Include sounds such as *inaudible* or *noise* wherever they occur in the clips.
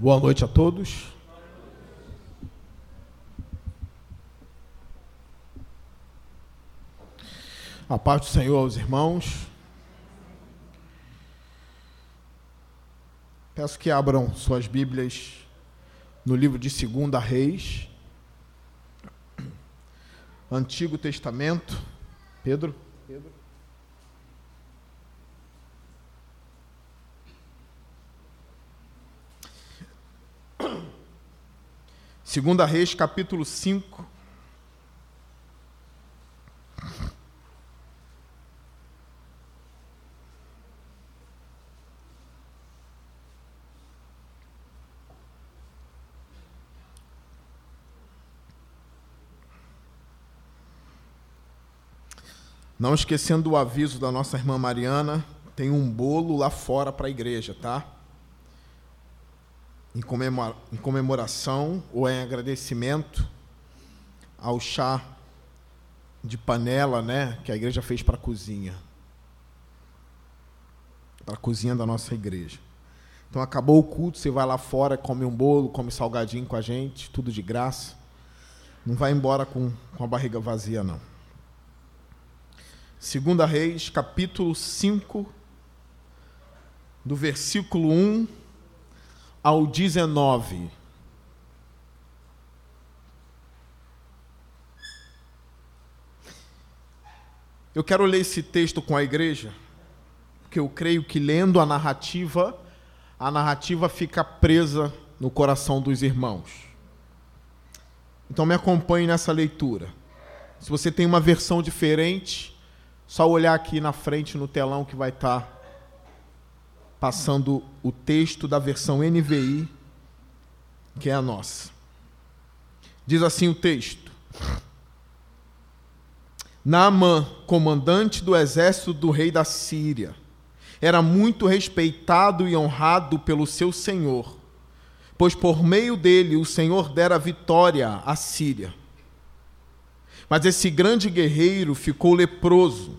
Boa noite a todos. A paz do Senhor aos irmãos. Peço que abram suas Bíblias no livro de 2 Reis, Antigo Testamento. Pedro? Pedro? Segunda Reis, capítulo 5. Não esquecendo o aviso da nossa irmã Mariana, tem um bolo lá fora para a igreja, tá? Em comemoração ou em agradecimento ao chá de panela, né, que a igreja fez para a cozinha. Para a cozinha da nossa igreja. Então acabou o culto, você vai lá fora, come um bolo, come salgadinho com a gente, tudo de graça. Não vai embora com, com a barriga vazia, não. Segunda Reis, capítulo 5, do versículo 1 ao 19. Eu quero ler esse texto com a igreja, porque eu creio que lendo a narrativa, a narrativa fica presa no coração dos irmãos. Então me acompanhe nessa leitura. Se você tem uma versão diferente, só olhar aqui na frente no telão que vai estar passando o texto da versão NVI, que é a nossa. Diz assim o texto: Naamã, comandante do exército do rei da Síria, era muito respeitado e honrado pelo seu senhor, pois por meio dele o Senhor dera vitória à Síria. Mas esse grande guerreiro ficou leproso.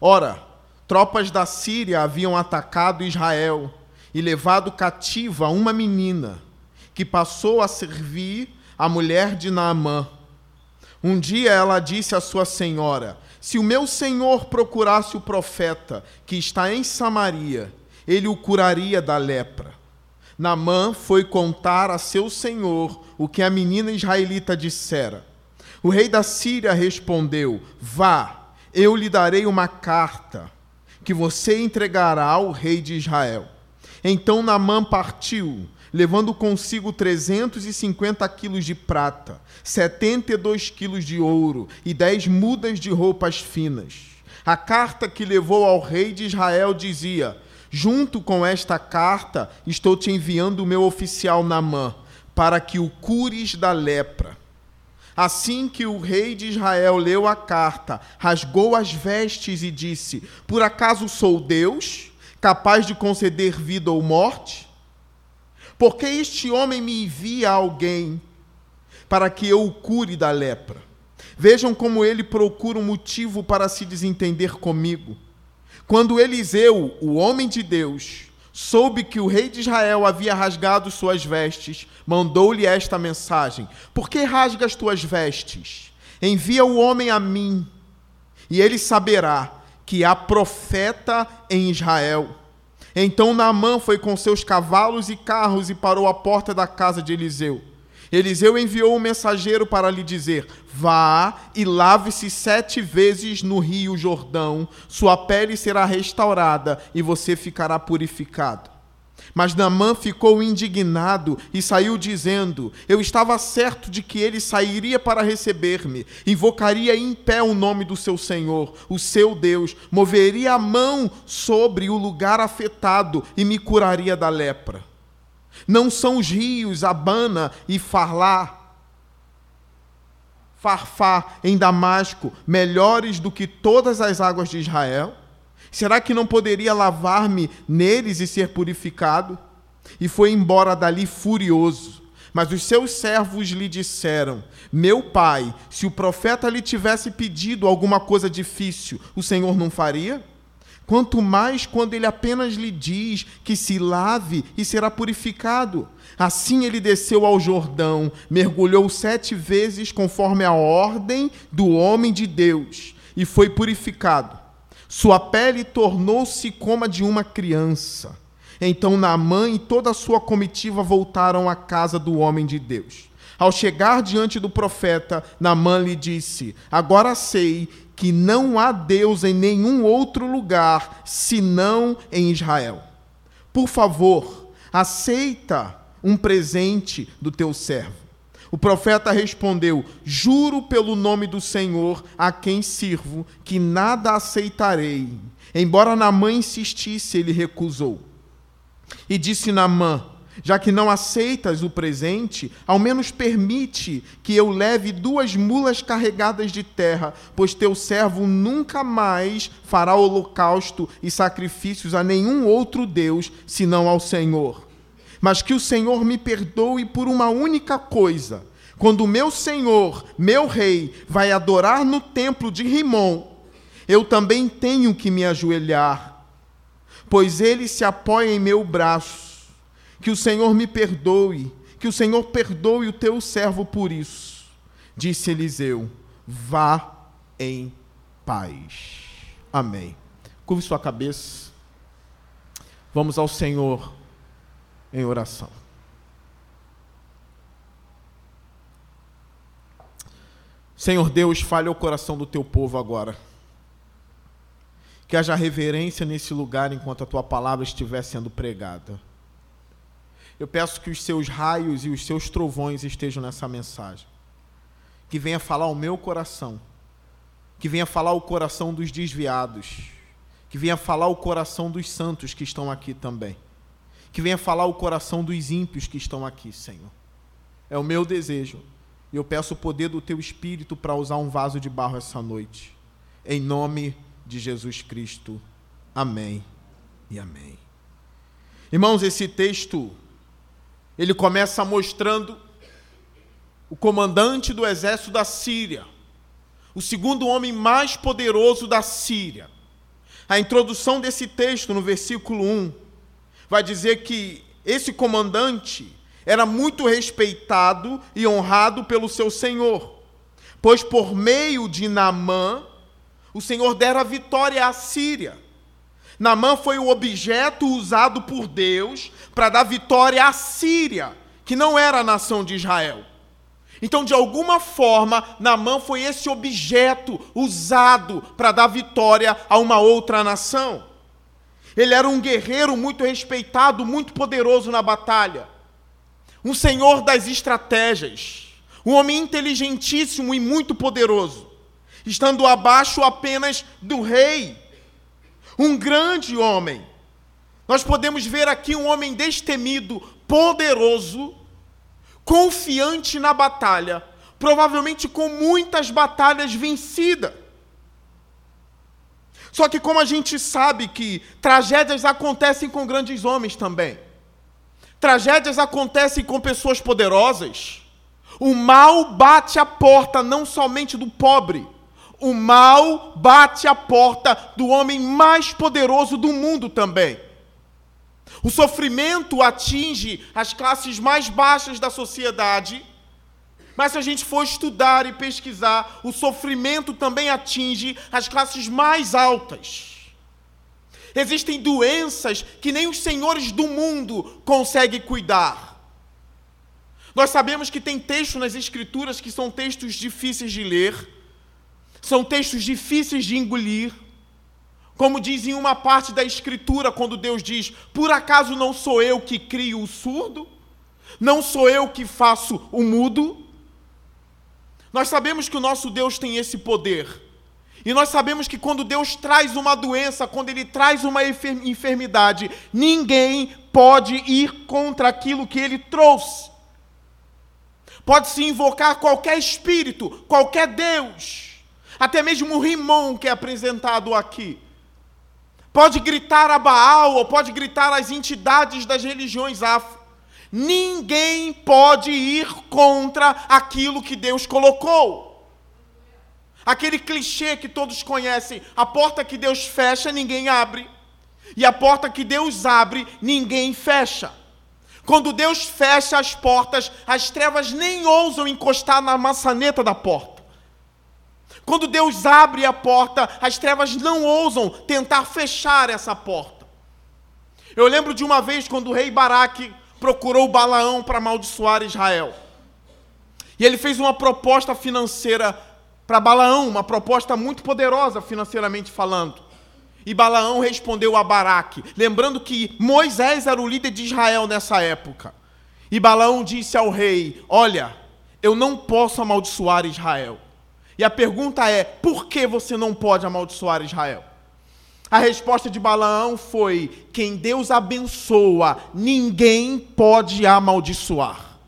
Ora, tropas da Síria haviam atacado Israel e levado cativa uma menina, que passou a servir a mulher de Naamã. Um dia ela disse à sua senhora: Se o meu senhor procurasse o profeta que está em Samaria, ele o curaria da lepra. Naamã foi contar a seu senhor o que a menina israelita dissera. O rei da Síria respondeu: Vá, eu lhe darei uma carta que você entregará ao rei de Israel. Então Namã partiu, levando consigo 350 quilos de prata, 72 quilos de ouro e dez mudas de roupas finas. A carta que levou ao rei de Israel dizia: Junto com esta carta, estou te enviando o meu oficial Namã, para que o cures da lepra. Assim que o rei de Israel leu a carta, rasgou as vestes e disse: Por acaso sou Deus, capaz de conceder vida ou morte? Porque este homem me envia alguém para que eu o cure da lepra. Vejam como ele procura um motivo para se desentender comigo. Quando Eliseu, o homem de Deus, soube que o rei de Israel havia rasgado suas vestes, mandou-lhe esta mensagem: Por que rasgas tuas vestes? Envia o homem a mim, e ele saberá que há profeta em Israel. Então Naamã foi com seus cavalos e carros e parou à porta da casa de Eliseu. Eliseu enviou um mensageiro para lhe dizer: Vá e lave-se sete vezes no rio Jordão, sua pele será restaurada e você ficará purificado. Mas Naamã ficou indignado e saiu dizendo: Eu estava certo de que ele sairia para receber-me, invocaria em pé o nome do seu Senhor, o seu Deus, moveria a mão sobre o lugar afetado e me curaria da lepra. Não são os rios Abana e Farlá, Farfá em Damasco melhores do que todas as águas de Israel? Será que não poderia lavar-me neles e ser purificado? E foi embora dali furioso. Mas os seus servos lhe disseram: Meu pai, se o profeta lhe tivesse pedido alguma coisa difícil, o Senhor não faria? Quanto mais quando ele apenas lhe diz que se lave e será purificado. Assim ele desceu ao Jordão, mergulhou sete vezes conforme a ordem do homem de Deus e foi purificado. Sua pele tornou-se como a de uma criança. Então Naamã e toda a sua comitiva voltaram à casa do homem de Deus. Ao chegar diante do profeta, Naamã lhe disse: Agora sei que não há Deus em nenhum outro lugar senão em Israel. Por favor, aceita um presente do teu servo. O profeta respondeu: Juro pelo nome do Senhor a quem sirvo, que nada aceitarei. Embora Naamã insistisse, ele recusou. E disse Naamã: já que não aceitas o presente, ao menos permite que eu leve duas mulas carregadas de terra, pois teu servo nunca mais fará holocausto e sacrifícios a nenhum outro Deus, senão ao Senhor. Mas que o Senhor me perdoe por uma única coisa. Quando meu Senhor, meu rei, vai adorar no templo de Rimon, eu também tenho que me ajoelhar, pois ele se apoia em meu braço que o Senhor me perdoe, que o Senhor perdoe o teu servo por isso. Disse Eliseu: Vá em paz. Amém. Curve sua cabeça. Vamos ao Senhor em oração. Senhor Deus, fale o coração do teu povo agora. Que haja reverência nesse lugar enquanto a tua palavra estiver sendo pregada. Eu peço que os seus raios e os seus trovões estejam nessa mensagem. Que venha falar o meu coração. Que venha falar o coração dos desviados. Que venha falar o coração dos santos que estão aqui também. Que venha falar o coração dos ímpios que estão aqui, Senhor. É o meu desejo. E eu peço o poder do teu espírito para usar um vaso de barro essa noite. Em nome de Jesus Cristo. Amém e amém. Irmãos, esse texto ele começa mostrando o comandante do exército da Síria, o segundo homem mais poderoso da Síria. A introdução desse texto, no versículo 1, vai dizer que esse comandante era muito respeitado e honrado pelo seu senhor, pois por meio de Naamã, o Senhor dera vitória à Síria. Namã foi o objeto usado por Deus para dar vitória à Síria, que não era a nação de Israel. Então, de alguma forma, Namã foi esse objeto usado para dar vitória a uma outra nação. Ele era um guerreiro muito respeitado, muito poderoso na batalha. Um senhor das estratégias. Um homem inteligentíssimo e muito poderoso. Estando abaixo apenas do rei um grande homem. Nós podemos ver aqui um homem destemido, poderoso, confiante na batalha, provavelmente com muitas batalhas vencidas. Só que, como a gente sabe que tragédias acontecem com grandes homens também, tragédias acontecem com pessoas poderosas, o mal bate a porta não somente do pobre, o mal bate à porta do homem mais poderoso do mundo também. O sofrimento atinge as classes mais baixas da sociedade, mas se a gente for estudar e pesquisar, o sofrimento também atinge as classes mais altas. Existem doenças que nem os senhores do mundo conseguem cuidar. Nós sabemos que tem textos nas Escrituras que são textos difíceis de ler, são textos difíceis de engolir. Como diz em uma parte da Escritura, quando Deus diz: Por acaso não sou eu que crio o surdo? Não sou eu que faço o mudo? Nós sabemos que o nosso Deus tem esse poder. E nós sabemos que quando Deus traz uma doença, quando Ele traz uma enfermidade, ninguém pode ir contra aquilo que Ele trouxe. Pode-se invocar qualquer espírito, qualquer Deus até mesmo o rimão que é apresentado aqui. Pode gritar a Baal ou pode gritar as entidades das religiões afro. Ninguém pode ir contra aquilo que Deus colocou. Aquele clichê que todos conhecem: a porta que Deus fecha, ninguém abre. E a porta que Deus abre, ninguém fecha. Quando Deus fecha as portas, as trevas nem ousam encostar na maçaneta da porta. Quando Deus abre a porta, as trevas não ousam tentar fechar essa porta. Eu lembro de uma vez quando o rei Baraque procurou Balaão para amaldiçoar Israel. E ele fez uma proposta financeira para Balaão, uma proposta muito poderosa financeiramente falando. E Balaão respondeu a Baraque, lembrando que Moisés era o líder de Israel nessa época. E Balaão disse ao rei: Olha, eu não posso amaldiçoar Israel. E a pergunta é: por que você não pode amaldiçoar Israel? A resposta de Balaão foi: quem Deus abençoa, ninguém pode amaldiçoar.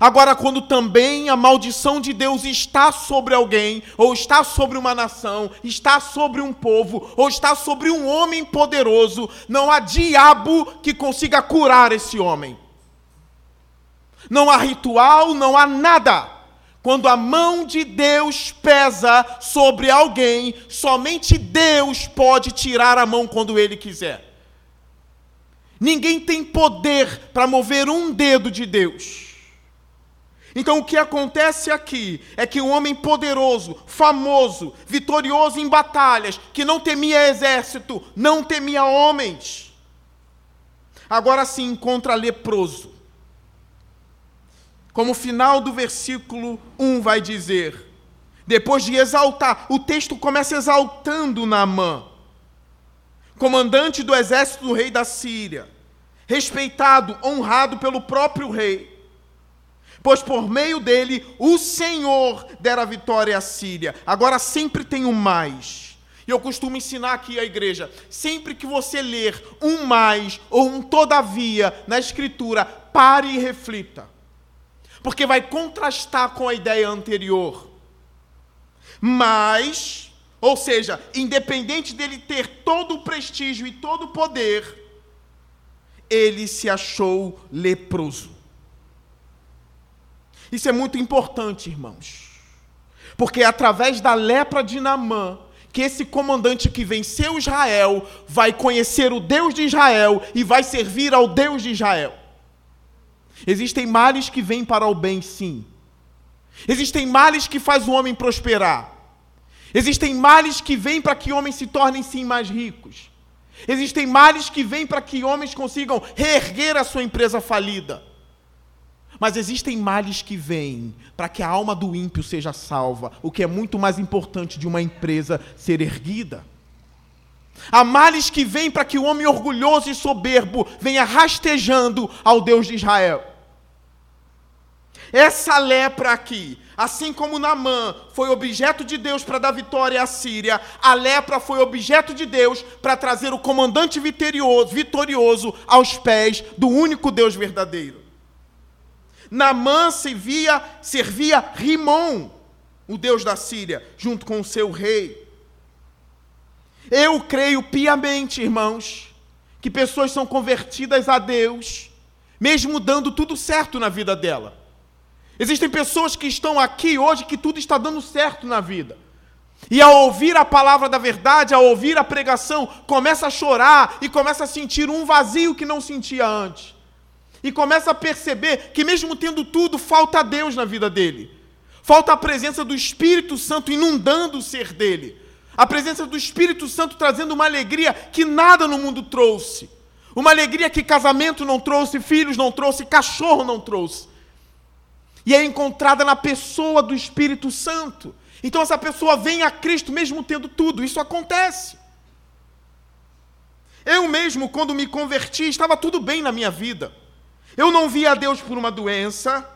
Agora, quando também a maldição de Deus está sobre alguém, ou está sobre uma nação, está sobre um povo, ou está sobre um homem poderoso, não há diabo que consiga curar esse homem. Não há ritual, não há nada. Quando a mão de Deus pesa sobre alguém, somente Deus pode tirar a mão quando ele quiser. Ninguém tem poder para mover um dedo de Deus. Então o que acontece aqui é que um homem poderoso, famoso, vitorioso em batalhas, que não temia exército, não temia homens, agora se encontra leproso. Como o final do versículo 1 vai dizer, depois de exaltar, o texto começa exaltando Naamã, comandante do exército do rei da Síria, respeitado, honrado pelo próprio rei pois por meio dele o Senhor dera vitória à Síria. Agora sempre tem um mais. E eu costumo ensinar aqui à igreja: sempre que você ler um mais ou um todavia na Escritura, pare e reflita. Porque vai contrastar com a ideia anterior. Mas, ou seja, independente dele ter todo o prestígio e todo o poder, ele se achou leproso. Isso é muito importante, irmãos. Porque é através da lepra de Naamã que esse comandante que venceu Israel vai conhecer o Deus de Israel e vai servir ao Deus de Israel. Existem males que vêm para o bem, sim. Existem males que faz o homem prosperar. Existem males que vêm para que homens se tornem sim mais ricos. Existem males que vêm para que homens consigam reerguer a sua empresa falida. Mas existem males que vêm para que a alma do ímpio seja salva, o que é muito mais importante de uma empresa ser erguida. Há males que vêm para que o homem orgulhoso e soberbo venha rastejando ao Deus de Israel. Essa lepra aqui, assim como Namã foi objeto de Deus para dar vitória à Síria, a lepra foi objeto de Deus para trazer o comandante vitorioso, aos pés do único Deus verdadeiro. Naamã servia, servia Rimon, o deus da Síria, junto com o seu rei. Eu creio piamente, irmãos, que pessoas são convertidas a Deus, mesmo dando tudo certo na vida dela. Existem pessoas que estão aqui hoje que tudo está dando certo na vida. E ao ouvir a palavra da verdade, ao ouvir a pregação, começa a chorar e começa a sentir um vazio que não sentia antes. E começa a perceber que, mesmo tendo tudo, falta Deus na vida dele. Falta a presença do Espírito Santo inundando o ser dele. A presença do Espírito Santo trazendo uma alegria que nada no mundo trouxe. Uma alegria que casamento não trouxe, filhos não trouxe, cachorro não trouxe. E é encontrada na pessoa do Espírito Santo. Então essa pessoa vem a Cristo mesmo tendo tudo. Isso acontece. Eu mesmo, quando me converti, estava tudo bem na minha vida. Eu não via a Deus por uma doença.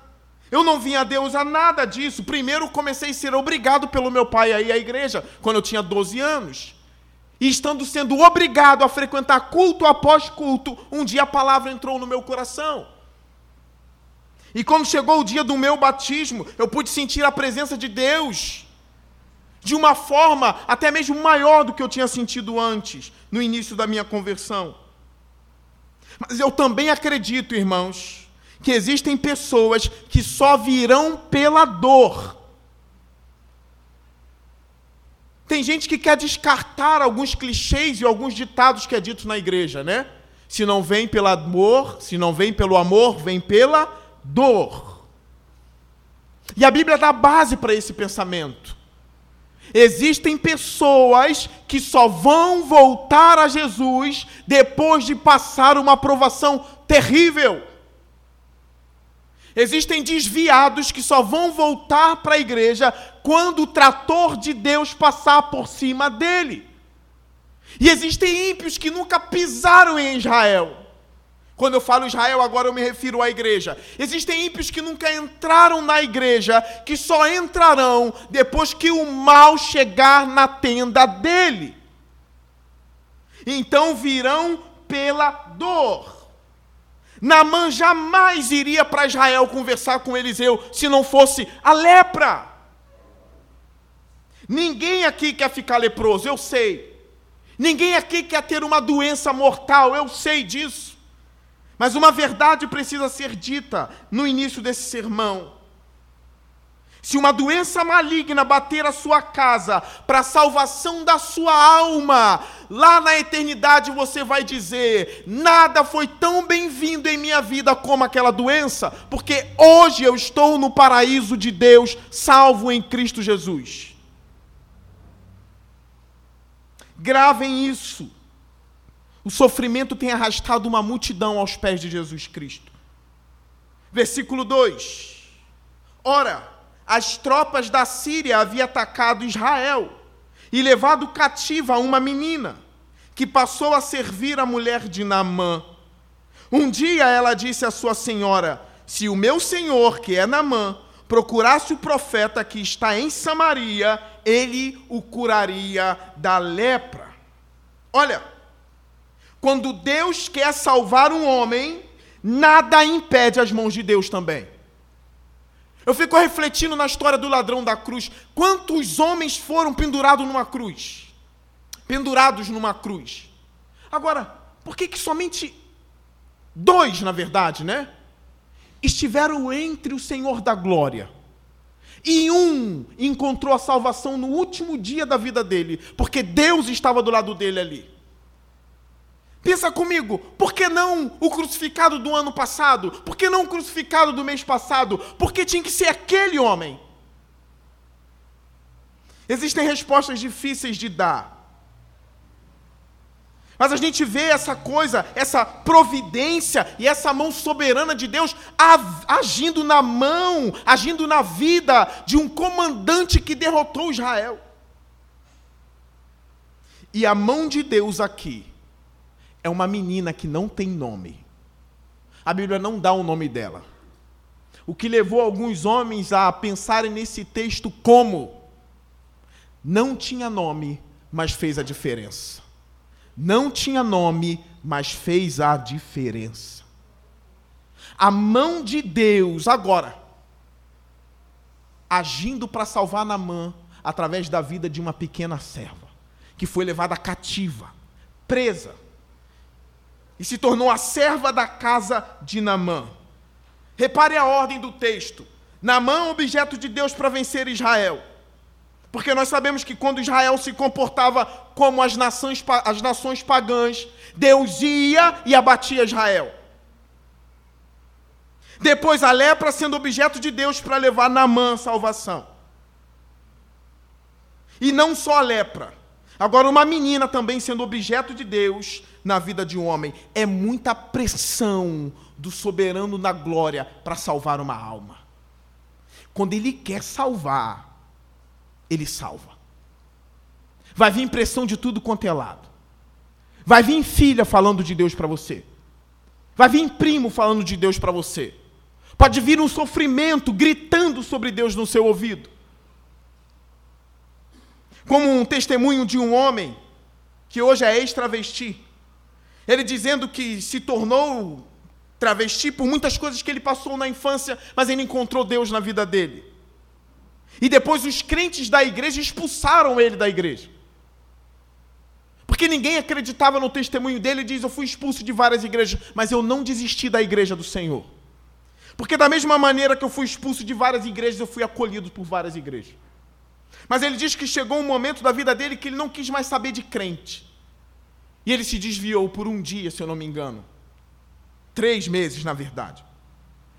Eu não vinha a Deus a nada disso. Primeiro comecei a ser obrigado pelo meu pai a ir à igreja quando eu tinha 12 anos. E estando sendo obrigado a frequentar culto após culto, um dia a palavra entrou no meu coração. E quando chegou o dia do meu batismo, eu pude sentir a presença de Deus de uma forma até mesmo maior do que eu tinha sentido antes, no início da minha conversão. Mas eu também acredito, irmãos, que existem pessoas que só virão pela dor. Tem gente que quer descartar alguns clichês e alguns ditados que é dito na igreja, né? Se não vem pelo amor, se não vem pelo amor, vem pela dor. E a Bíblia dá base para esse pensamento. Existem pessoas que só vão voltar a Jesus depois de passar uma provação terrível. Existem desviados que só vão voltar para a igreja quando o trator de Deus passar por cima dele. E existem ímpios que nunca pisaram em Israel. Quando eu falo Israel, agora eu me refiro à igreja. Existem ímpios que nunca entraram na igreja, que só entrarão depois que o mal chegar na tenda dele. Então virão pela dor. Namã jamais iria para Israel conversar com Eliseu se não fosse a lepra. Ninguém aqui quer ficar leproso, eu sei. Ninguém aqui quer ter uma doença mortal, eu sei disso. Mas uma verdade precisa ser dita no início desse sermão. Se uma doença maligna bater a sua casa para a salvação da sua alma, lá na eternidade você vai dizer: nada foi tão bem-vindo em minha vida como aquela doença, porque hoje eu estou no paraíso de Deus, salvo em Cristo Jesus. Gravem isso. O sofrimento tem arrastado uma multidão aos pés de Jesus Cristo. Versículo 2: Ora, as tropas da Síria haviam atacado Israel e levado cativa uma menina, que passou a servir a mulher de Naamã. Um dia ela disse à sua senhora: Se o meu senhor, que é Naamã, procurasse o profeta que está em Samaria, ele o curaria da lepra. Olha, quando Deus quer salvar um homem, nada impede as mãos de Deus também. Eu fico refletindo na história do ladrão da cruz. Quantos homens foram pendurados numa cruz? Pendurados numa cruz. Agora, por que, que somente dois, na verdade, né? Estiveram entre o Senhor da glória. E um encontrou a salvação no último dia da vida dele, porque Deus estava do lado dele ali. Pensa comigo, por que não o crucificado do ano passado? Por que não o crucificado do mês passado? Por que tinha que ser aquele homem? Existem respostas difíceis de dar. Mas a gente vê essa coisa, essa providência e essa mão soberana de Deus agindo na mão, agindo na vida de um comandante que derrotou Israel. E a mão de Deus aqui é uma menina que não tem nome. A Bíblia não dá o nome dela. O que levou alguns homens a pensarem nesse texto como não tinha nome, mas fez a diferença. Não tinha nome, mas fez a diferença. A mão de Deus agora agindo para salvar Namã através da vida de uma pequena serva que foi levada cativa, presa e se tornou a serva da casa de Namã. Repare a ordem do texto. Namã, objeto de Deus para vencer Israel. Porque nós sabemos que quando Israel se comportava como as nações, as nações pagãs, Deus ia e abatia Israel. Depois a lepra sendo objeto de Deus para levar Namã salvação. E não só a lepra. Agora, uma menina também sendo objeto de Deus na vida de um homem. É muita pressão do soberano na glória para salvar uma alma. Quando ele quer salvar, ele salva. Vai vir pressão de tudo quanto é lado. Vai vir filha falando de Deus para você. Vai vir primo falando de Deus para você. Pode vir um sofrimento gritando sobre Deus no seu ouvido. Como um testemunho de um homem que hoje é ex-travesti. Ele dizendo que se tornou travesti por muitas coisas que ele passou na infância, mas ele encontrou Deus na vida dele. E depois os crentes da igreja expulsaram ele da igreja. Porque ninguém acreditava no testemunho dele e diz: Eu fui expulso de várias igrejas, mas eu não desisti da igreja do Senhor. Porque, da mesma maneira que eu fui expulso de várias igrejas, eu fui acolhido por várias igrejas. Mas ele diz que chegou um momento da vida dele que ele não quis mais saber de crente. E ele se desviou por um dia, se eu não me engano. Três meses, na verdade.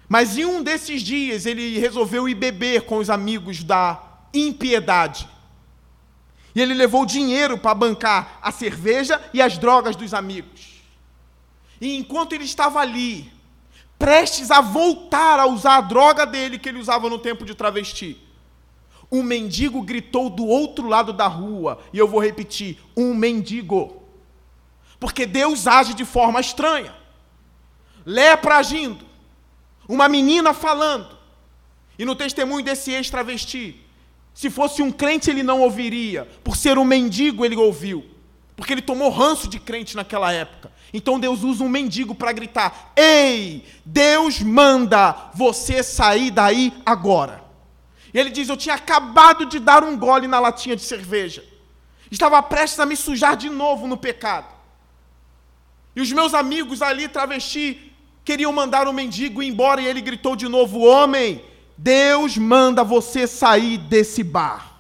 Mas em um desses dias ele resolveu ir beber com os amigos da impiedade. E ele levou dinheiro para bancar a cerveja e as drogas dos amigos. E enquanto ele estava ali, prestes a voltar a usar a droga dele que ele usava no tempo de travesti, um mendigo gritou do outro lado da rua, e eu vou repetir: um mendigo. Porque Deus age de forma estranha. Lepra agindo, uma menina falando, e no testemunho desse ex-travesti, se fosse um crente ele não ouviria, por ser um mendigo ele ouviu, porque ele tomou ranço de crente naquela época. Então Deus usa um mendigo para gritar: Ei, Deus manda você sair daí agora. E ele diz: Eu tinha acabado de dar um gole na latinha de cerveja. Estava prestes a me sujar de novo no pecado. E os meus amigos ali, travesti, queriam mandar o mendigo ir embora. E ele gritou de novo: Homem, Deus manda você sair desse bar.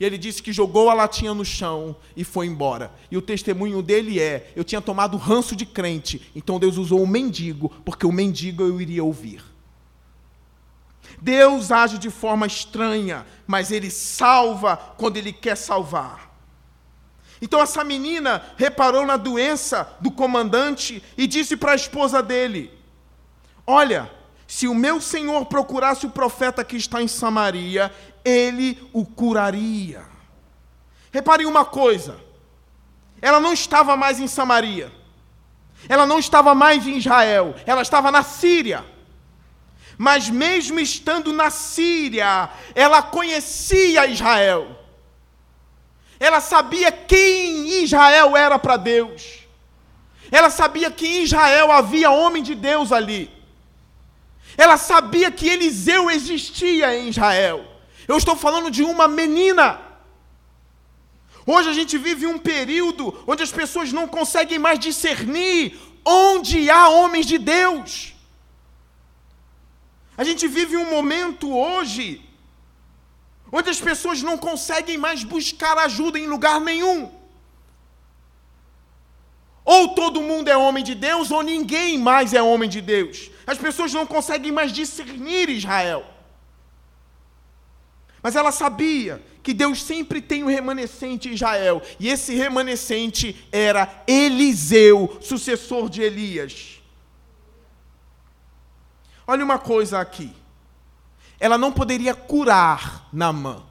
E ele disse que jogou a latinha no chão e foi embora. E o testemunho dele é: eu tinha tomado ranço de crente, então Deus usou o mendigo, porque o mendigo eu iria ouvir. Deus age de forma estranha, mas ele salva quando ele quer salvar. Então essa menina reparou na doença do comandante e disse para a esposa dele: Olha, se o meu senhor procurasse o profeta que está em Samaria, ele o curaria. Repare uma coisa: ela não estava mais em Samaria, ela não estava mais em Israel, ela estava na Síria. Mas mesmo estando na Síria, ela conhecia Israel. Ela sabia quem Israel era para Deus. Ela sabia que em Israel havia homem de Deus ali. Ela sabia que Eliseu existia em Israel. Eu estou falando de uma menina. Hoje a gente vive um período onde as pessoas não conseguem mais discernir onde há homens de Deus. A gente vive um momento hoje onde as pessoas não conseguem mais buscar ajuda em lugar nenhum. Ou todo mundo é homem de Deus, ou ninguém mais é homem de Deus. As pessoas não conseguem mais discernir Israel. Mas ela sabia que Deus sempre tem um remanescente em Israel, e esse remanescente era Eliseu, sucessor de Elias. Olha uma coisa aqui. Ela não poderia curar Naamã.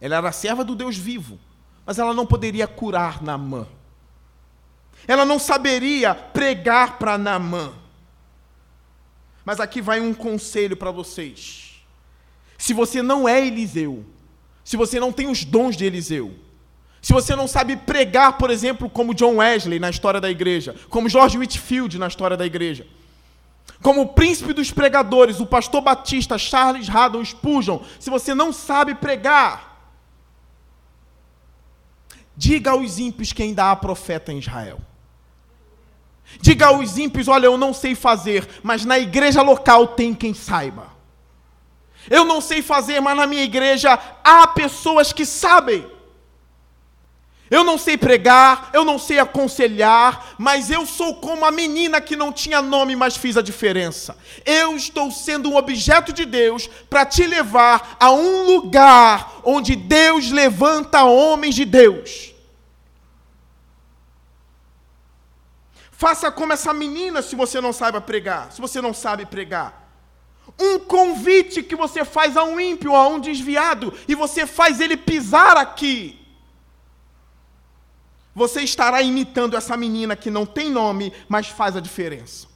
Ela era serva do Deus vivo, mas ela não poderia curar Naamã. Ela não saberia pregar para Naamã. Mas aqui vai um conselho para vocês. Se você não é Eliseu, se você não tem os dons de Eliseu, se você não sabe pregar, por exemplo, como John Wesley na história da igreja, como George Whitfield na história da igreja, como o príncipe dos pregadores, o pastor Batista, Charles Haddon Spurgeon, se você não sabe pregar, diga aos ímpios que ainda há profeta em Israel. Diga aos ímpios: olha, eu não sei fazer, mas na igreja local tem quem saiba. Eu não sei fazer, mas na minha igreja há pessoas que sabem. Eu não sei pregar, eu não sei aconselhar, mas eu sou como a menina que não tinha nome, mas fiz a diferença. Eu estou sendo um objeto de Deus para te levar a um lugar onde Deus levanta homens de Deus. Faça como essa menina se você não sabe pregar, se você não sabe pregar. Um convite que você faz a um ímpio, a um desviado, e você faz ele pisar aqui você estará imitando essa menina que não tem nome, mas faz a diferença.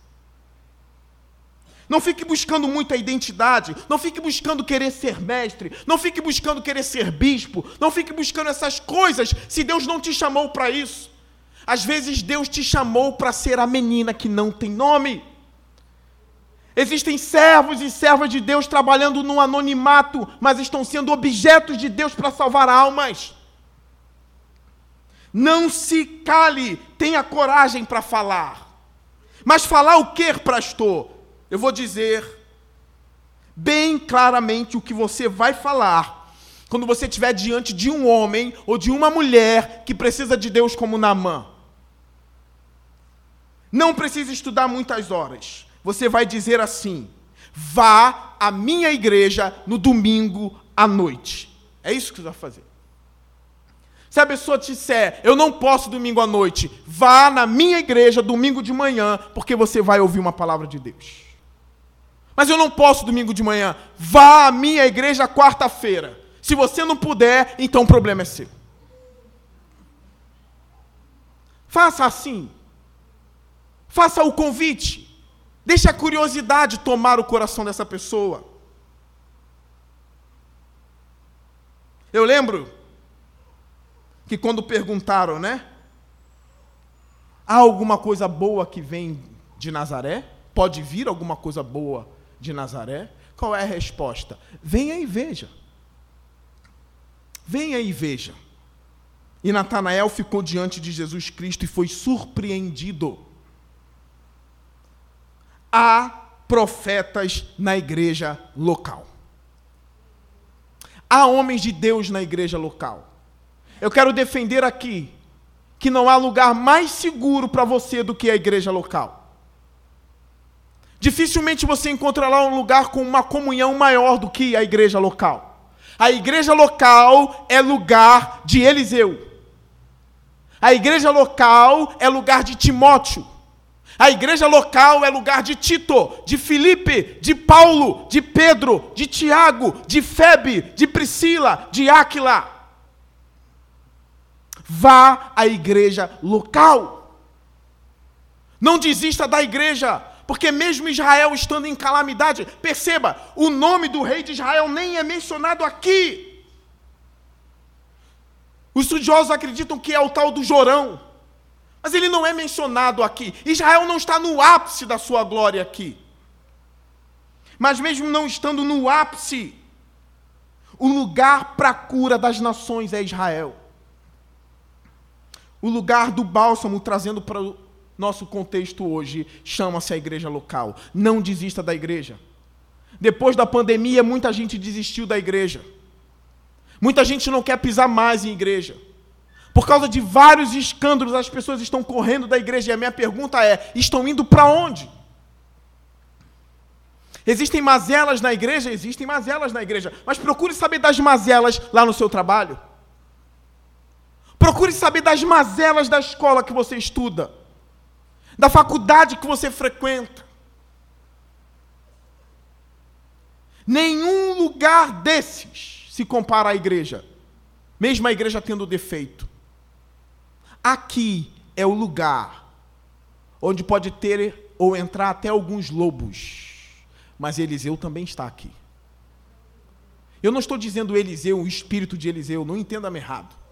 Não fique buscando muita identidade, não fique buscando querer ser mestre, não fique buscando querer ser bispo, não fique buscando essas coisas se Deus não te chamou para isso. Às vezes Deus te chamou para ser a menina que não tem nome. Existem servos e servas de Deus trabalhando no anonimato, mas estão sendo objetos de Deus para salvar almas. Não se cale, tenha coragem para falar. Mas falar o que, pastor? Eu vou dizer bem claramente o que você vai falar quando você estiver diante de um homem ou de uma mulher que precisa de Deus como Namã. Não precisa estudar muitas horas. Você vai dizer assim: vá à minha igreja no domingo à noite. É isso que você vai fazer. Se a pessoa te disser, eu não posso domingo à noite, vá na minha igreja domingo de manhã, porque você vai ouvir uma palavra de Deus. Mas eu não posso domingo de manhã, vá à minha igreja quarta-feira. Se você não puder, então o problema é seu. Faça assim. Faça o convite. Deixe a curiosidade tomar o coração dessa pessoa. Eu lembro que quando perguntaram, né? Há alguma coisa boa que vem de Nazaré? Pode vir alguma coisa boa de Nazaré? Qual é a resposta? Venha e veja. Venha e veja. E Natanael ficou diante de Jesus Cristo e foi surpreendido. Há profetas na igreja local. Há homens de Deus na igreja local. Eu quero defender aqui que não há lugar mais seguro para você do que a igreja local. Dificilmente você encontrará um lugar com uma comunhão maior do que a igreja local. A igreja local é lugar de Eliseu. A igreja local é lugar de Timóteo. A igreja local é lugar de Tito, de Filipe, de Paulo, de Pedro, de Tiago, de Febe, de Priscila, de Áquila. Vá à igreja local. Não desista da igreja. Porque mesmo Israel estando em calamidade, perceba, o nome do rei de Israel nem é mencionado aqui. Os estudiosos acreditam que é o tal do Jorão, mas ele não é mencionado aqui. Israel não está no ápice da sua glória aqui. Mas mesmo não estando no ápice, o lugar para a cura das nações é Israel. O lugar do bálsamo trazendo para nosso contexto hoje chama-se a igreja local. Não desista da igreja. Depois da pandemia, muita gente desistiu da igreja. Muita gente não quer pisar mais em igreja. Por causa de vários escândalos, as pessoas estão correndo da igreja. E a minha pergunta é: estão indo para onde? Existem mazelas na igreja? Existem mazelas na igreja. Mas procure saber das mazelas lá no seu trabalho. Procure saber das mazelas da escola que você estuda da faculdade que você frequenta. Nenhum lugar desses se compara à igreja, mesmo a igreja tendo defeito. Aqui é o lugar onde pode ter ou entrar até alguns lobos, mas Eliseu também está aqui. Eu não estou dizendo Eliseu, o espírito de Eliseu, não entenda-me errado.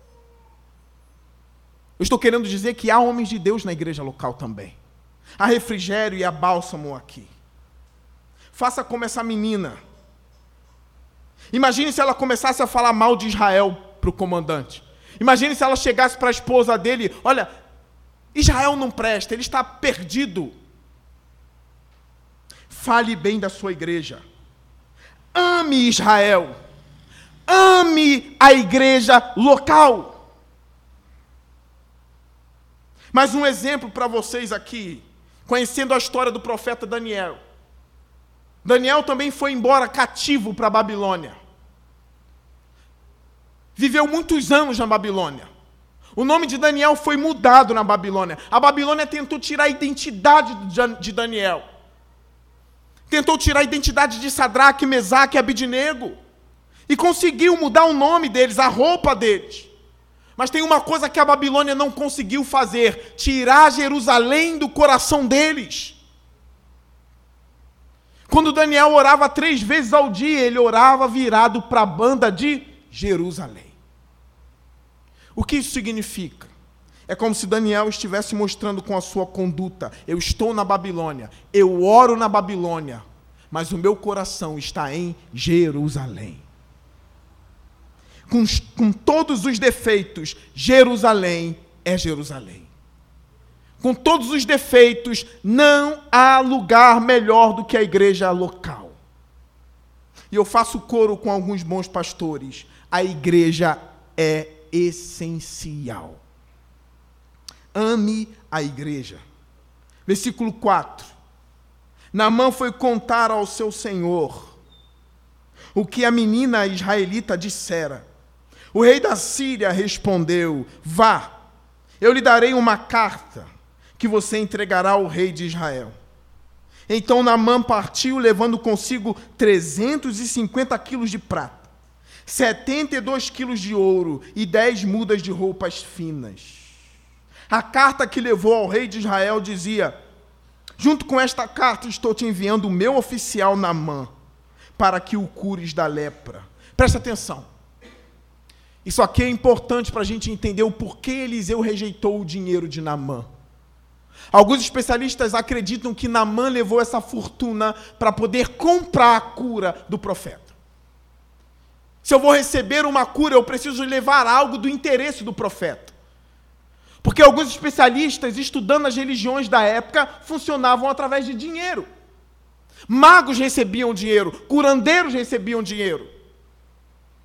Eu estou querendo dizer que há homens de Deus na igreja local também. Há refrigério e há bálsamo aqui. Faça como essa menina. Imagine se ela começasse a falar mal de Israel para o comandante. Imagine se ela chegasse para a esposa dele: Olha, Israel não presta, ele está perdido. Fale bem da sua igreja. Ame Israel. Ame a igreja local. Mais um exemplo para vocês aqui, conhecendo a história do profeta Daniel. Daniel também foi embora cativo para a Babilônia. Viveu muitos anos na Babilônia. O nome de Daniel foi mudado na Babilônia. A Babilônia tentou tirar a identidade de Daniel. Tentou tirar a identidade de Sadraque, Mesaque e Abidnego. E conseguiu mudar o nome deles, a roupa deles. Mas tem uma coisa que a Babilônia não conseguiu fazer: tirar Jerusalém do coração deles. Quando Daniel orava três vezes ao dia, ele orava virado para a banda de Jerusalém. O que isso significa? É como se Daniel estivesse mostrando com a sua conduta: eu estou na Babilônia, eu oro na Babilônia, mas o meu coração está em Jerusalém com, com todos os defeitos, Jerusalém é Jerusalém. Com todos os defeitos, não há lugar melhor do que a igreja local. e eu faço coro com alguns bons pastores, a igreja é essencial. Ame a igreja. Versículo 4. Naamã foi contar ao seu senhor o que a menina israelita dissera. O rei da Síria respondeu: Vá, eu lhe darei uma carta que você entregará ao rei de Israel. Então Naamã partiu, levando consigo 350 quilos de prata, 72 quilos de ouro e 10 mudas de roupas finas. A carta que levou ao rei de Israel dizia: Junto com esta carta estou te enviando o meu oficial Naamã, para que o cures da lepra. Presta atenção. Isso aqui é importante para a gente entender o porquê Eliseu rejeitou o dinheiro de Naamã. Alguns especialistas acreditam que Naamã levou essa fortuna para poder comprar a cura do profeta. Se eu vou receber uma cura, eu preciso levar algo do interesse do profeta. Porque alguns especialistas, estudando as religiões da época, funcionavam através de dinheiro. Magos recebiam dinheiro, curandeiros recebiam dinheiro.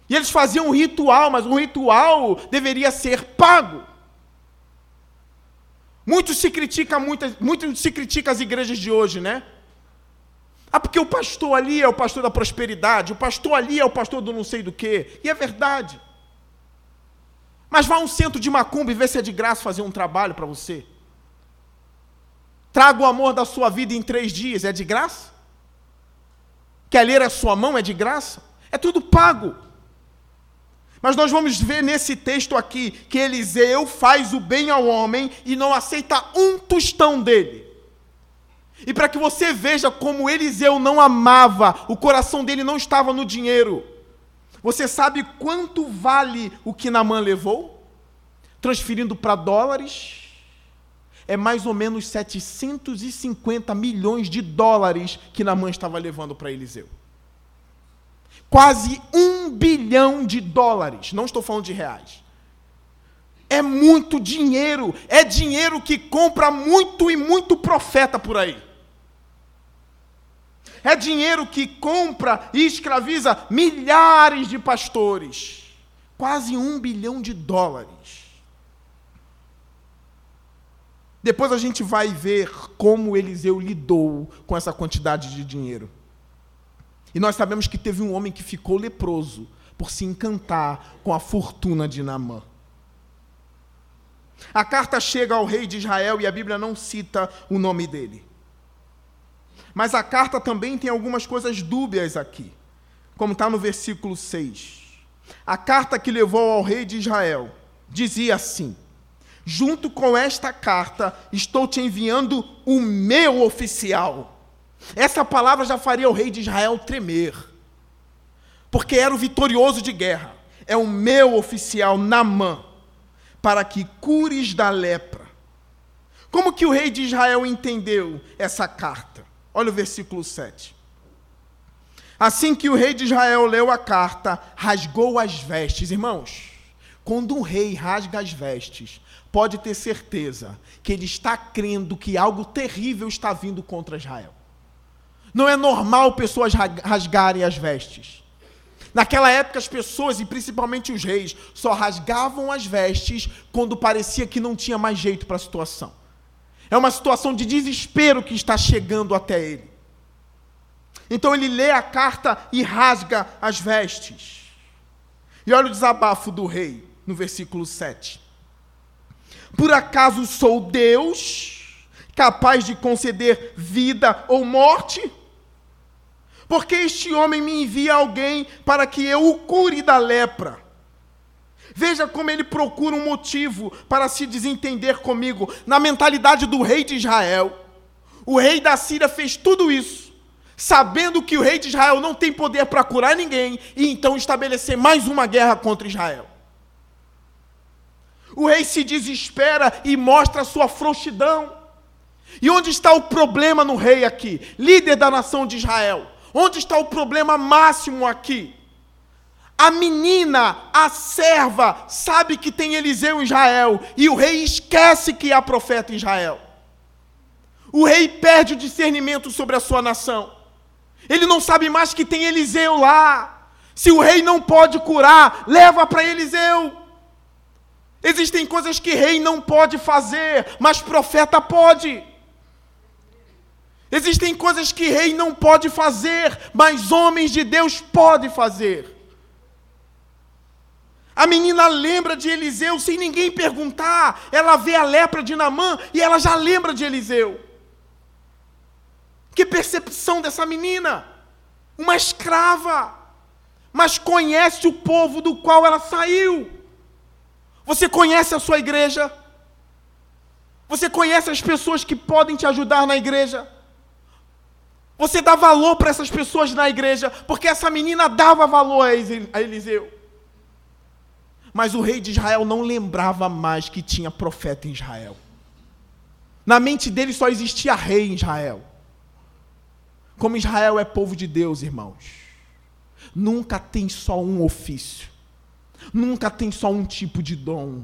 E eles faziam um ritual, mas um ritual deveria ser pago. Muito se critica, muito, muito se critica as igrejas de hoje, né? Ah, porque o pastor ali é o pastor da prosperidade, o pastor ali é o pastor do não sei do quê. E é verdade. Mas vá a um centro de macumba e vê se é de graça fazer um trabalho para você. Traga o amor da sua vida em três dias, é de graça? Quer ler a sua mão, é de graça? É tudo pago. Mas nós vamos ver nesse texto aqui que Eliseu faz o bem ao homem e não aceita um tostão dele. E para que você veja como Eliseu não amava, o coração dele não estava no dinheiro. Você sabe quanto vale o que Namã levou? Transferindo para dólares, é mais ou menos 750 milhões de dólares que Namã estava levando para Eliseu. Quase um bilhão de dólares, não estou falando de reais. É muito dinheiro, é dinheiro que compra muito e muito profeta por aí. É dinheiro que compra e escraviza milhares de pastores. Quase um bilhão de dólares. Depois a gente vai ver como Eliseu lidou com essa quantidade de dinheiro. E nós sabemos que teve um homem que ficou leproso por se encantar com a fortuna de Naamã. A carta chega ao rei de Israel e a Bíblia não cita o nome dele. Mas a carta também tem algumas coisas dúbias aqui, como está no versículo 6. A carta que levou ao rei de Israel dizia assim: Junto com esta carta, estou te enviando o meu oficial. Essa palavra já faria o rei de Israel tremer, porque era o vitorioso de guerra. É o meu oficial Namã, para que cures da lepra. Como que o rei de Israel entendeu essa carta? Olha o versículo 7. Assim que o rei de Israel leu a carta, rasgou as vestes. Irmãos, quando um rei rasga as vestes, pode ter certeza que ele está crendo que algo terrível está vindo contra Israel. Não é normal pessoas rasgarem as vestes. Naquela época, as pessoas, e principalmente os reis, só rasgavam as vestes quando parecia que não tinha mais jeito para a situação. É uma situação de desespero que está chegando até ele. Então ele lê a carta e rasga as vestes. E olha o desabafo do rei no versículo 7. Por acaso sou Deus, capaz de conceder vida ou morte? Porque este homem me envia alguém para que eu o cure da lepra. Veja como ele procura um motivo para se desentender comigo. Na mentalidade do rei de Israel, o rei da Síria fez tudo isso, sabendo que o rei de Israel não tem poder para curar ninguém, e então estabelecer mais uma guerra contra Israel. O rei se desespera e mostra a sua frouxidão. E onde está o problema no rei aqui? Líder da nação de Israel. Onde está o problema máximo aqui? A menina, a serva, sabe que tem Eliseu em Israel, e o rei esquece que há profeta em Israel. O rei perde o discernimento sobre a sua nação. Ele não sabe mais que tem Eliseu lá. Se o rei não pode curar, leva para Eliseu. Existem coisas que rei não pode fazer, mas profeta pode. Existem coisas que rei não pode fazer, mas homens de Deus podem fazer. A menina lembra de Eliseu sem ninguém perguntar. Ela vê a lepra de Namã e ela já lembra de Eliseu. Que percepção dessa menina! Uma escrava, mas conhece o povo do qual ela saiu. Você conhece a sua igreja? Você conhece as pessoas que podem te ajudar na igreja? Você dá valor para essas pessoas na igreja, porque essa menina dava valor a Eliseu. Mas o rei de Israel não lembrava mais que tinha profeta em Israel. Na mente dele só existia rei em Israel. Como Israel é povo de Deus, irmãos, nunca tem só um ofício, nunca tem só um tipo de dom.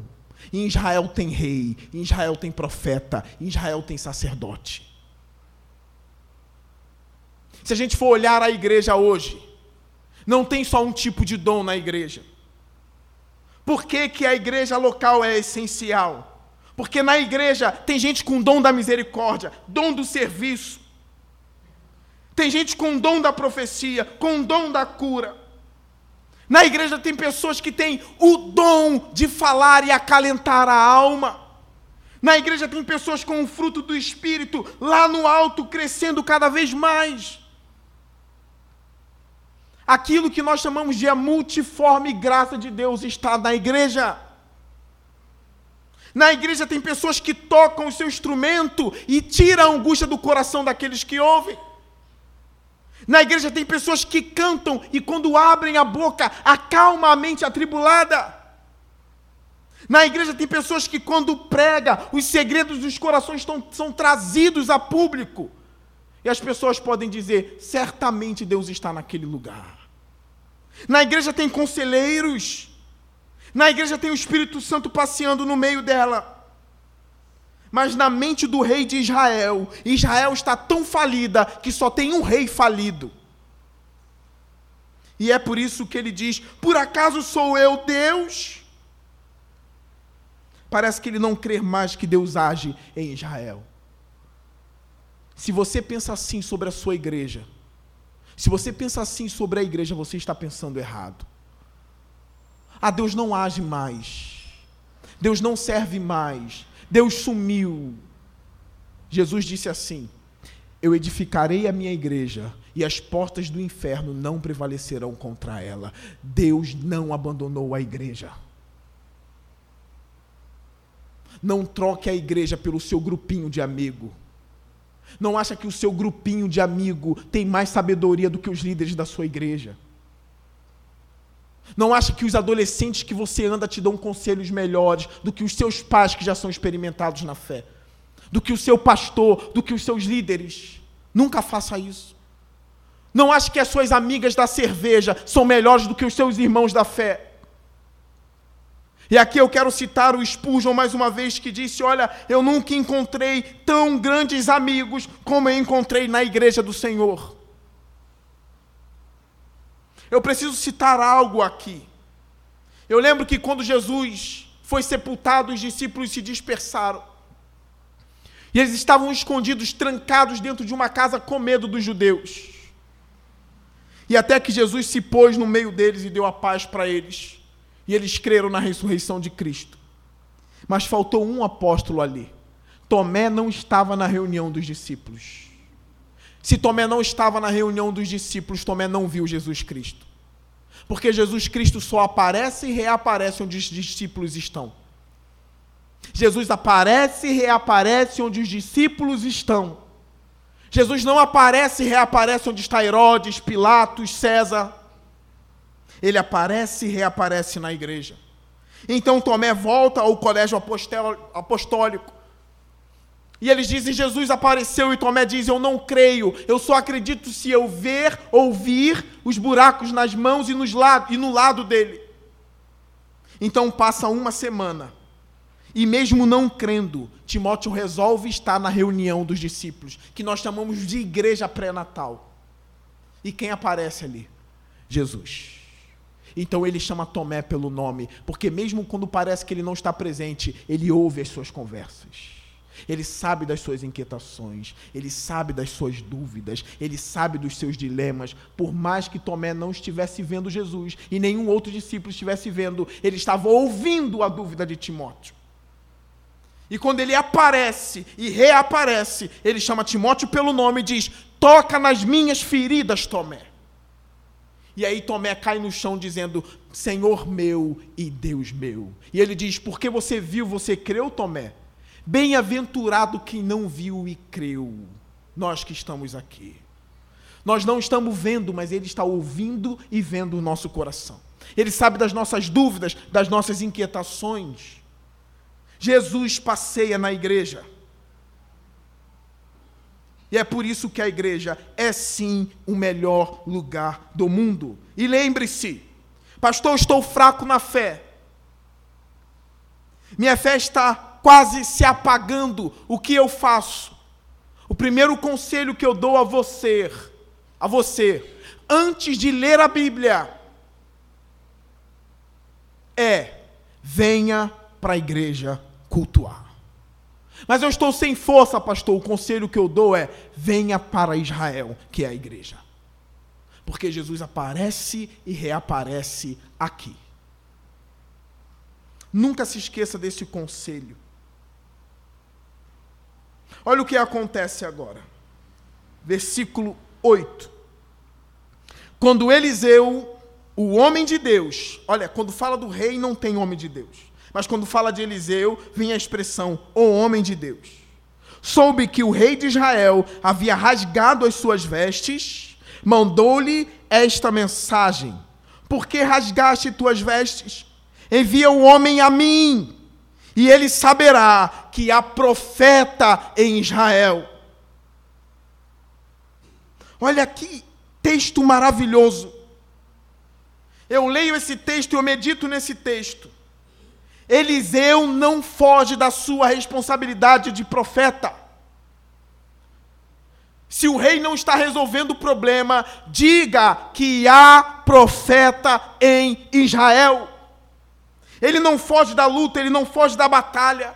Em Israel tem rei, em Israel tem profeta, em Israel tem sacerdote. Se a gente for olhar a igreja hoje, não tem só um tipo de dom na igreja. Por que, que a igreja local é essencial? Porque na igreja tem gente com dom da misericórdia, dom do serviço. Tem gente com dom da profecia, com dom da cura. Na igreja tem pessoas que têm o dom de falar e acalentar a alma. Na igreja tem pessoas com o fruto do Espírito lá no alto, crescendo cada vez mais. Aquilo que nós chamamos de a multiforme graça de Deus está na igreja. Na igreja tem pessoas que tocam o seu instrumento e tiram a angústia do coração daqueles que ouvem. Na igreja tem pessoas que cantam e quando abrem a boca acalma a mente atribulada. Na igreja tem pessoas que quando prega, os segredos dos corações estão, são trazidos a público. E as pessoas podem dizer: certamente Deus está naquele lugar. Na igreja tem conselheiros. Na igreja tem o Espírito Santo passeando no meio dela. Mas na mente do rei de Israel, Israel está tão falida que só tem um rei falido. E é por isso que ele diz: Por acaso sou eu Deus? Parece que ele não crê mais que Deus age em Israel. Se você pensa assim sobre a sua igreja, se você pensa assim sobre a igreja, você está pensando errado. Ah, Deus não age mais. Deus não serve mais. Deus sumiu. Jesus disse assim: Eu edificarei a minha igreja e as portas do inferno não prevalecerão contra ela. Deus não abandonou a igreja. Não troque a igreja pelo seu grupinho de amigo. Não acha que o seu grupinho de amigo tem mais sabedoria do que os líderes da sua igreja. Não acha que os adolescentes que você anda te dão conselhos melhores do que os seus pais que já são experimentados na fé, do que o seu pastor, do que os seus líderes. Nunca faça isso. Não ache que as suas amigas da cerveja são melhores do que os seus irmãos da fé. E aqui eu quero citar o Spurgeon mais uma vez, que disse: Olha, eu nunca encontrei tão grandes amigos como eu encontrei na igreja do Senhor. Eu preciso citar algo aqui. Eu lembro que quando Jesus foi sepultado, os discípulos se dispersaram. E eles estavam escondidos, trancados dentro de uma casa com medo dos judeus. E até que Jesus se pôs no meio deles e deu a paz para eles. E eles creram na ressurreição de Cristo. Mas faltou um apóstolo ali. Tomé não estava na reunião dos discípulos. Se Tomé não estava na reunião dos discípulos, Tomé não viu Jesus Cristo. Porque Jesus Cristo só aparece e reaparece onde os discípulos estão. Jesus aparece e reaparece onde os discípulos estão. Jesus não aparece e reaparece onde está Herodes, Pilatos, César ele aparece e reaparece na igreja. Então Tomé volta ao colégio apostólico. E eles dizem: Jesus apareceu, e Tomé diz: Eu não creio, eu só acredito se eu ver, ouvir os buracos nas mãos e, nos lado, e no lado dele. Então passa uma semana, e mesmo não crendo, Timóteo resolve estar na reunião dos discípulos, que nós chamamos de igreja pré-natal. E quem aparece ali? Jesus. Então ele chama Tomé pelo nome, porque mesmo quando parece que ele não está presente, ele ouve as suas conversas. Ele sabe das suas inquietações, ele sabe das suas dúvidas, ele sabe dos seus dilemas. Por mais que Tomé não estivesse vendo Jesus e nenhum outro discípulo estivesse vendo, ele estava ouvindo a dúvida de Timóteo. E quando ele aparece e reaparece, ele chama Timóteo pelo nome e diz: Toca nas minhas feridas, Tomé. E aí Tomé cai no chão dizendo: Senhor meu e Deus meu. E ele diz: Porque você viu, você creu, Tomé? Bem-aventurado quem não viu e creu. Nós que estamos aqui. Nós não estamos vendo, mas ele está ouvindo e vendo o nosso coração. Ele sabe das nossas dúvidas, das nossas inquietações. Jesus passeia na igreja. E é por isso que a igreja é sim o melhor lugar do mundo. E lembre-se, pastor, estou fraco na fé. Minha fé está quase se apagando. O que eu faço? O primeiro conselho que eu dou a você, a você, antes de ler a Bíblia, é: venha para a igreja cultuar. Mas eu estou sem força, pastor. O conselho que eu dou é: venha para Israel, que é a igreja. Porque Jesus aparece e reaparece aqui. Nunca se esqueça desse conselho. Olha o que acontece agora. Versículo 8. Quando Eliseu, o homem de Deus, olha, quando fala do rei, não tem homem de Deus. Mas quando fala de Eliseu, vem a expressão, o homem de Deus. Soube que o rei de Israel havia rasgado as suas vestes, mandou-lhe esta mensagem: Por que rasgaste tuas vestes? Envia o homem a mim, e ele saberá que há profeta em Israel. Olha que texto maravilhoso. Eu leio esse texto e eu medito nesse texto. Eliseu não foge da sua responsabilidade de profeta. Se o rei não está resolvendo o problema, diga que há profeta em Israel. Ele não foge da luta, ele não foge da batalha,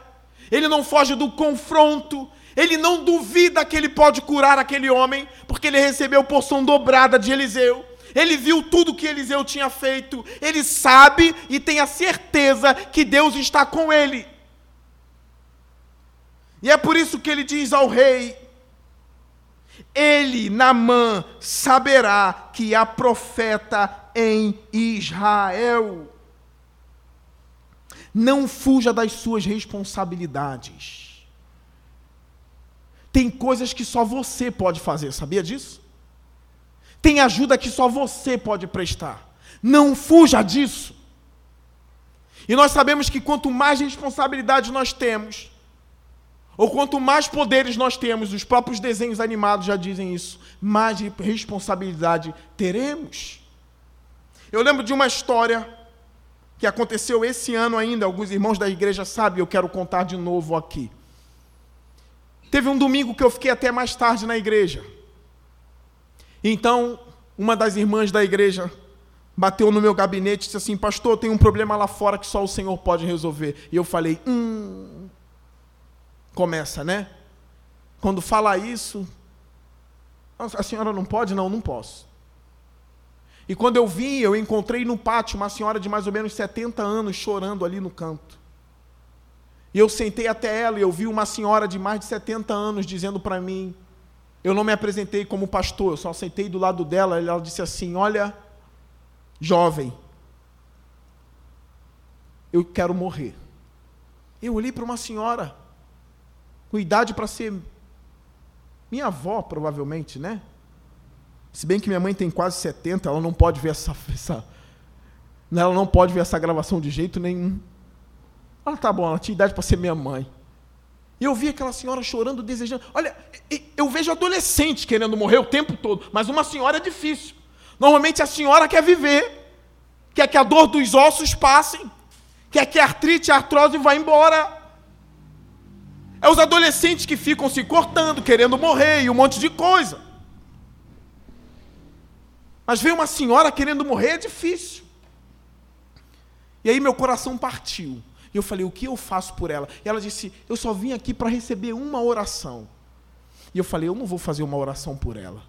ele não foge do confronto, ele não duvida que ele pode curar aquele homem, porque ele recebeu porção dobrada de Eliseu. Ele viu tudo que Eliseu tinha feito. Ele sabe e tem a certeza que Deus está com ele. E é por isso que ele diz ao rei: Ele, Namã, saberá que há profeta em Israel. Não fuja das suas responsabilidades. Tem coisas que só você pode fazer, sabia disso? Tem ajuda que só você pode prestar. Não fuja disso. E nós sabemos que quanto mais responsabilidade nós temos, ou quanto mais poderes nós temos, os próprios desenhos animados já dizem isso, mais responsabilidade teremos. Eu lembro de uma história que aconteceu esse ano ainda, alguns irmãos da igreja sabem, eu quero contar de novo aqui. Teve um domingo que eu fiquei até mais tarde na igreja. Então, uma das irmãs da igreja bateu no meu gabinete e disse assim: Pastor, tem um problema lá fora que só o Senhor pode resolver. E eu falei: Hum. Começa, né? Quando fala isso, a senhora não pode? Não, não posso. E quando eu vim, eu encontrei no pátio uma senhora de mais ou menos 70 anos chorando ali no canto. E eu sentei até ela e eu vi uma senhora de mais de 70 anos dizendo para mim: eu não me apresentei como pastor, eu só sentei do lado dela e ela disse assim: Olha, jovem, eu quero morrer. Eu olhei para uma senhora, com idade para ser minha avó, provavelmente, né? Se bem que minha mãe tem quase 70, ela não pode ver essa, essa ela não pode ver essa gravação de jeito nenhum. Ah, tá bom, ela tinha idade para ser minha mãe. E eu vi aquela senhora chorando, desejando. Olha, eu vejo adolescente querendo morrer o tempo todo, mas uma senhora é difícil. Normalmente a senhora quer viver, quer que a dor dos ossos passe, quer que a artrite, a artrose vá embora. É os adolescentes que ficam se cortando, querendo morrer e um monte de coisa. Mas veio uma senhora querendo morrer, é difícil. E aí meu coração partiu. E eu falei, o que eu faço por ela? E ela disse, eu só vim aqui para receber uma oração. E eu falei, eu não vou fazer uma oração por ela.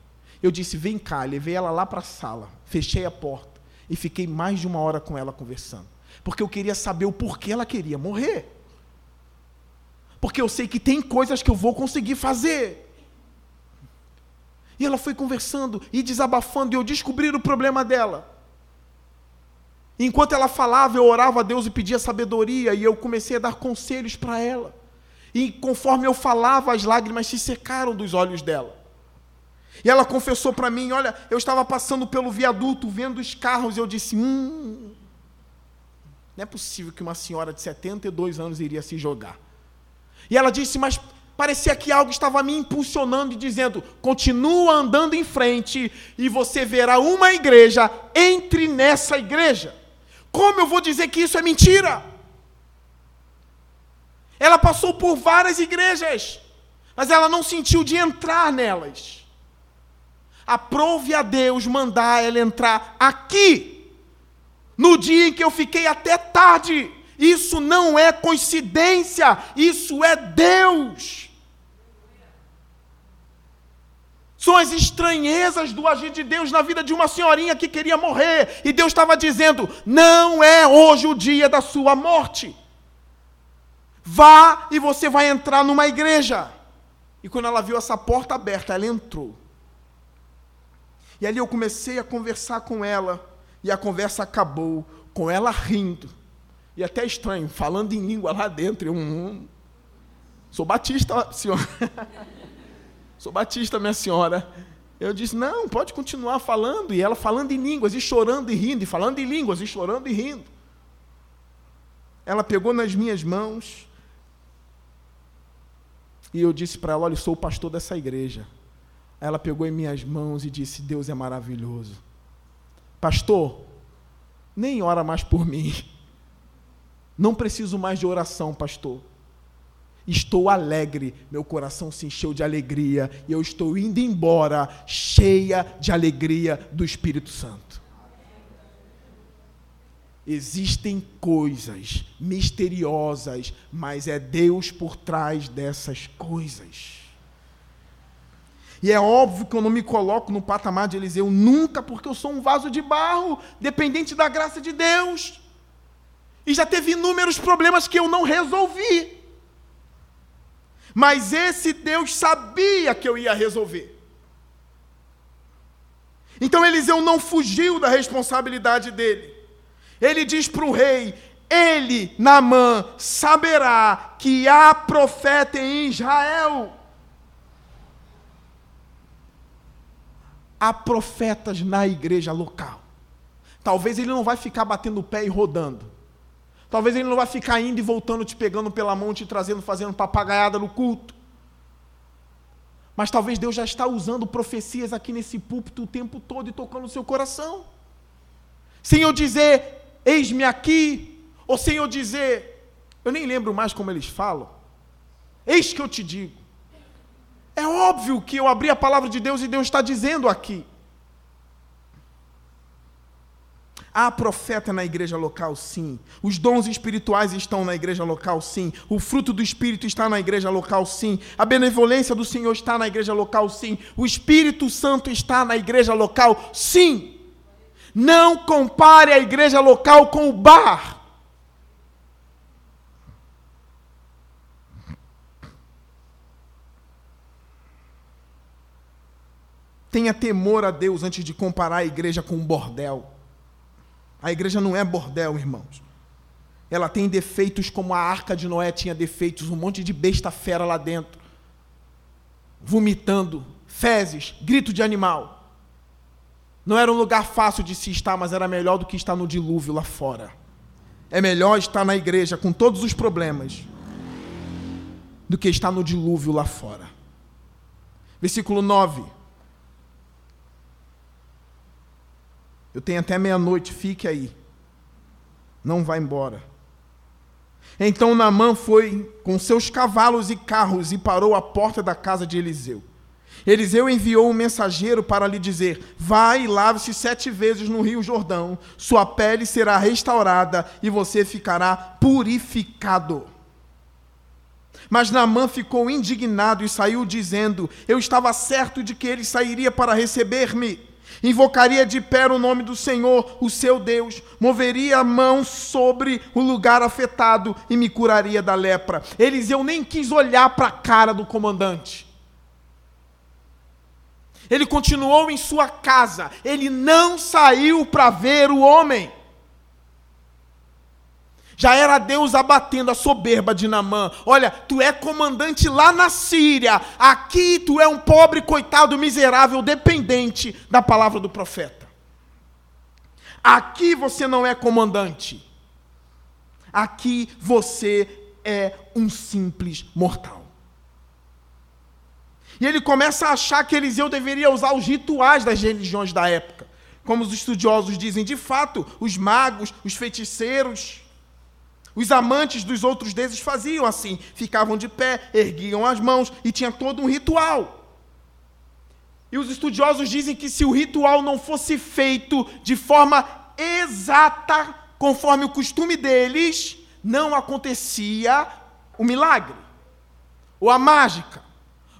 Eu disse, vem cá, levei ela lá para a sala, fechei a porta e fiquei mais de uma hora com ela conversando. Porque eu queria saber o porquê ela queria morrer. Porque eu sei que tem coisas que eu vou conseguir fazer. E ela foi conversando e desabafando, e eu descobri o problema dela. Enquanto ela falava, eu orava a Deus e pedia sabedoria, e eu comecei a dar conselhos para ela. E conforme eu falava, as lágrimas se secaram dos olhos dela. E ela confessou para mim: Olha, eu estava passando pelo viaduto, vendo os carros, e eu disse: Hum, não é possível que uma senhora de 72 anos iria se jogar. E ela disse: Mas parecia que algo estava me impulsionando e dizendo: continua andando em frente e você verá uma igreja, entre nessa igreja. Como eu vou dizer que isso é mentira? Ela passou por várias igrejas, mas ela não sentiu de entrar nelas. Aprove a Deus mandar ela entrar aqui, no dia em que eu fiquei até tarde. Isso não é coincidência, isso é Deus. São as estranhezas do agir de Deus na vida de uma senhorinha que queria morrer. E Deus estava dizendo: não é hoje o dia da sua morte. Vá e você vai entrar numa igreja. E quando ela viu essa porta aberta, ela entrou. E ali eu comecei a conversar com ela, e a conversa acabou com ela rindo. E até estranho, falando em língua lá dentro. Eu, hum, sou batista, senhora. *laughs* sou batista, minha senhora. Eu disse: não, pode continuar falando. E ela falando em línguas, e chorando e rindo, e falando em línguas, e chorando e rindo. Ela pegou nas minhas mãos e eu disse para ela: Olha, eu sou o pastor dessa igreja. Ela pegou em minhas mãos e disse: Deus é maravilhoso. Pastor, nem ora mais por mim. Não preciso mais de oração, pastor. Estou alegre, meu coração se encheu de alegria e eu estou indo embora cheia de alegria do Espírito Santo. Existem coisas misteriosas, mas é Deus por trás dessas coisas. E é óbvio que eu não me coloco no patamar de Eliseu nunca, porque eu sou um vaso de barro, dependente da graça de Deus. E já teve inúmeros problemas que eu não resolvi. Mas esse Deus sabia que eu ia resolver. Então Eliseu não fugiu da responsabilidade dele. Ele diz para o rei: Ele, Namã, saberá que há profeta em Israel. Há profetas na igreja local. Talvez ele não vai ficar batendo o pé e rodando. Talvez ele não vai ficar indo e voltando, te pegando pela mão, te trazendo, fazendo papagaiada no culto. Mas talvez Deus já está usando profecias aqui nesse púlpito o tempo todo e tocando o seu coração. Sem eu dizer, eis-me aqui, ou sem eu dizer, eu nem lembro mais como eles falam, eis que eu te digo. É óbvio que eu abri a palavra de Deus e Deus está dizendo aqui. Há profeta na igreja local, sim. Os dons espirituais estão na igreja local, sim. O fruto do Espírito está na igreja local, sim. A benevolência do Senhor está na igreja local, sim. O Espírito Santo está na igreja local, sim. Não compare a igreja local com o bar. Tenha temor a Deus antes de comparar a igreja com um bordel. A igreja não é bordel, irmãos. Ela tem defeitos como a arca de Noé tinha defeitos, um monte de besta fera lá dentro, vomitando, fezes, grito de animal. Não era um lugar fácil de se estar, mas era melhor do que estar no dilúvio lá fora. É melhor estar na igreja com todos os problemas do que estar no dilúvio lá fora. Versículo 9. Eu tenho até meia-noite, fique aí. Não vá embora. Então Naamã foi com seus cavalos e carros e parou à porta da casa de Eliseu. Eliseu enviou um mensageiro para lhe dizer: Vai e lave-se sete vezes no rio Jordão, sua pele será restaurada e você ficará purificado. Mas Naamã ficou indignado e saiu dizendo: Eu estava certo de que ele sairia para receber-me. Invocaria de pé o nome do Senhor, o seu Deus, moveria a mão sobre o lugar afetado e me curaria da lepra. Eliseu nem quis olhar para a cara do comandante. Ele continuou em sua casa, ele não saiu para ver o homem. Já era Deus abatendo a soberba de Namã. Olha, tu é comandante lá na Síria. Aqui tu é um pobre, coitado, miserável, dependente da palavra do profeta. Aqui você não é comandante. Aqui você é um simples mortal. E ele começa a achar que Eliseu deveria usar os rituais das religiões da época. Como os estudiosos dizem, de fato, os magos, os feiticeiros, os amantes dos outros deuses faziam assim, ficavam de pé, erguiam as mãos e tinha todo um ritual. E os estudiosos dizem que se o ritual não fosse feito de forma exata, conforme o costume deles, não acontecia o milagre, ou a mágica,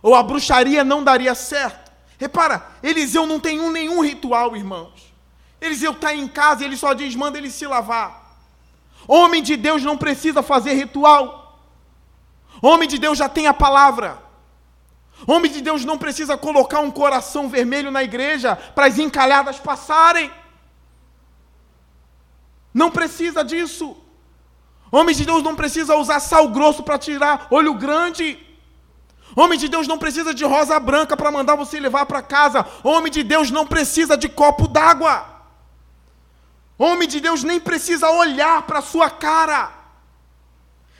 ou a bruxaria não daria certo. Repara, Eliseu não tem um, nenhum ritual, irmãos. Eliseu está em casa e ele só diz: manda ele se lavar. Homem de Deus não precisa fazer ritual. Homem de Deus já tem a palavra. Homem de Deus não precisa colocar um coração vermelho na igreja para as encalhadas passarem. Não precisa disso. Homem de Deus não precisa usar sal grosso para tirar olho grande. Homem de Deus não precisa de rosa branca para mandar você levar para casa. Homem de Deus não precisa de copo d'água. Homem de Deus nem precisa olhar para a sua cara.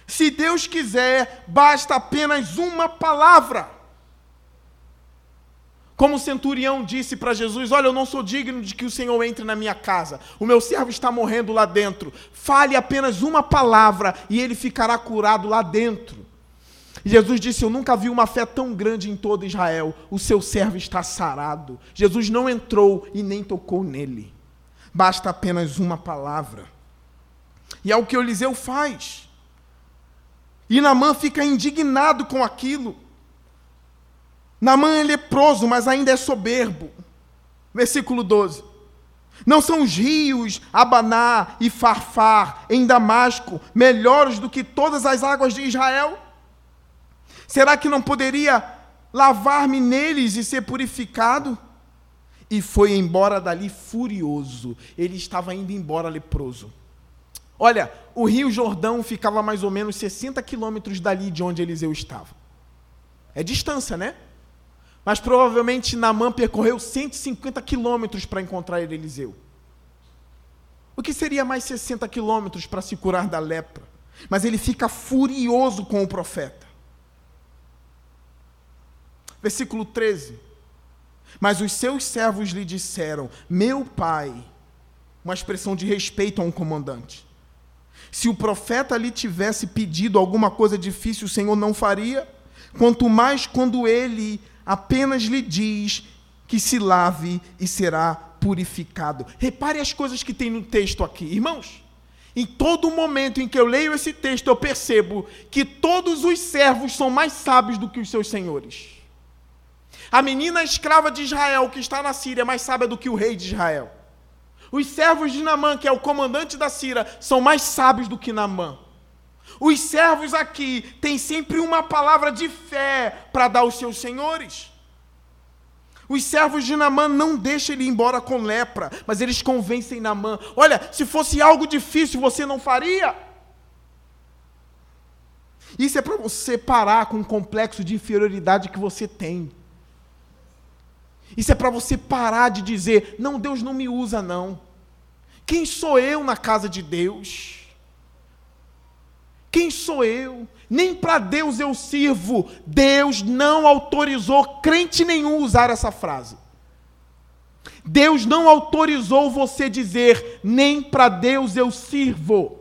Se Deus quiser, basta apenas uma palavra. Como o centurião disse para Jesus: Olha, eu não sou digno de que o Senhor entre na minha casa. O meu servo está morrendo lá dentro. Fale apenas uma palavra e ele ficará curado lá dentro. Jesus disse: Eu nunca vi uma fé tão grande em todo Israel. O seu servo está sarado. Jesus não entrou e nem tocou nele. Basta apenas uma palavra. E é o que Eliseu faz. E Namã fica indignado com aquilo. Namã é leproso, mas ainda é soberbo. Versículo 12. Não são os rios Abaná e Farfar em Damasco melhores do que todas as águas de Israel? Será que não poderia lavar-me neles e ser purificado? E foi embora dali furioso. Ele estava indo embora leproso. Olha, o Rio Jordão ficava mais ou menos 60 quilômetros dali de onde Eliseu estava. É distância, né? Mas provavelmente Namã percorreu 150 quilômetros para encontrar Eliseu. O que seria mais 60 quilômetros para se curar da lepra? Mas ele fica furioso com o profeta. Versículo 13. Mas os seus servos lhe disseram: Meu pai, uma expressão de respeito a um comandante. Se o profeta lhe tivesse pedido alguma coisa difícil, o Senhor não faria, quanto mais quando ele apenas lhe diz que se lave e será purificado. Repare as coisas que tem no texto aqui, irmãos. Em todo momento em que eu leio esse texto, eu percebo que todos os servos são mais sábios do que os seus senhores. A menina escrava de Israel que está na Síria é mais sábia do que o rei de Israel. Os servos de Namã, que é o comandante da Síria, são mais sábios do que Namã. Os servos aqui têm sempre uma palavra de fé para dar aos seus senhores. Os servos de Namã não deixam ele ir embora com lepra, mas eles convencem Namã: olha, se fosse algo difícil, você não faria. Isso é para você parar com o complexo de inferioridade que você tem. Isso é para você parar de dizer: não, Deus não me usa, não. Quem sou eu na casa de Deus? Quem sou eu? Nem para Deus eu sirvo. Deus não autorizou crente nenhum usar essa frase. Deus não autorizou você dizer, nem para Deus eu sirvo.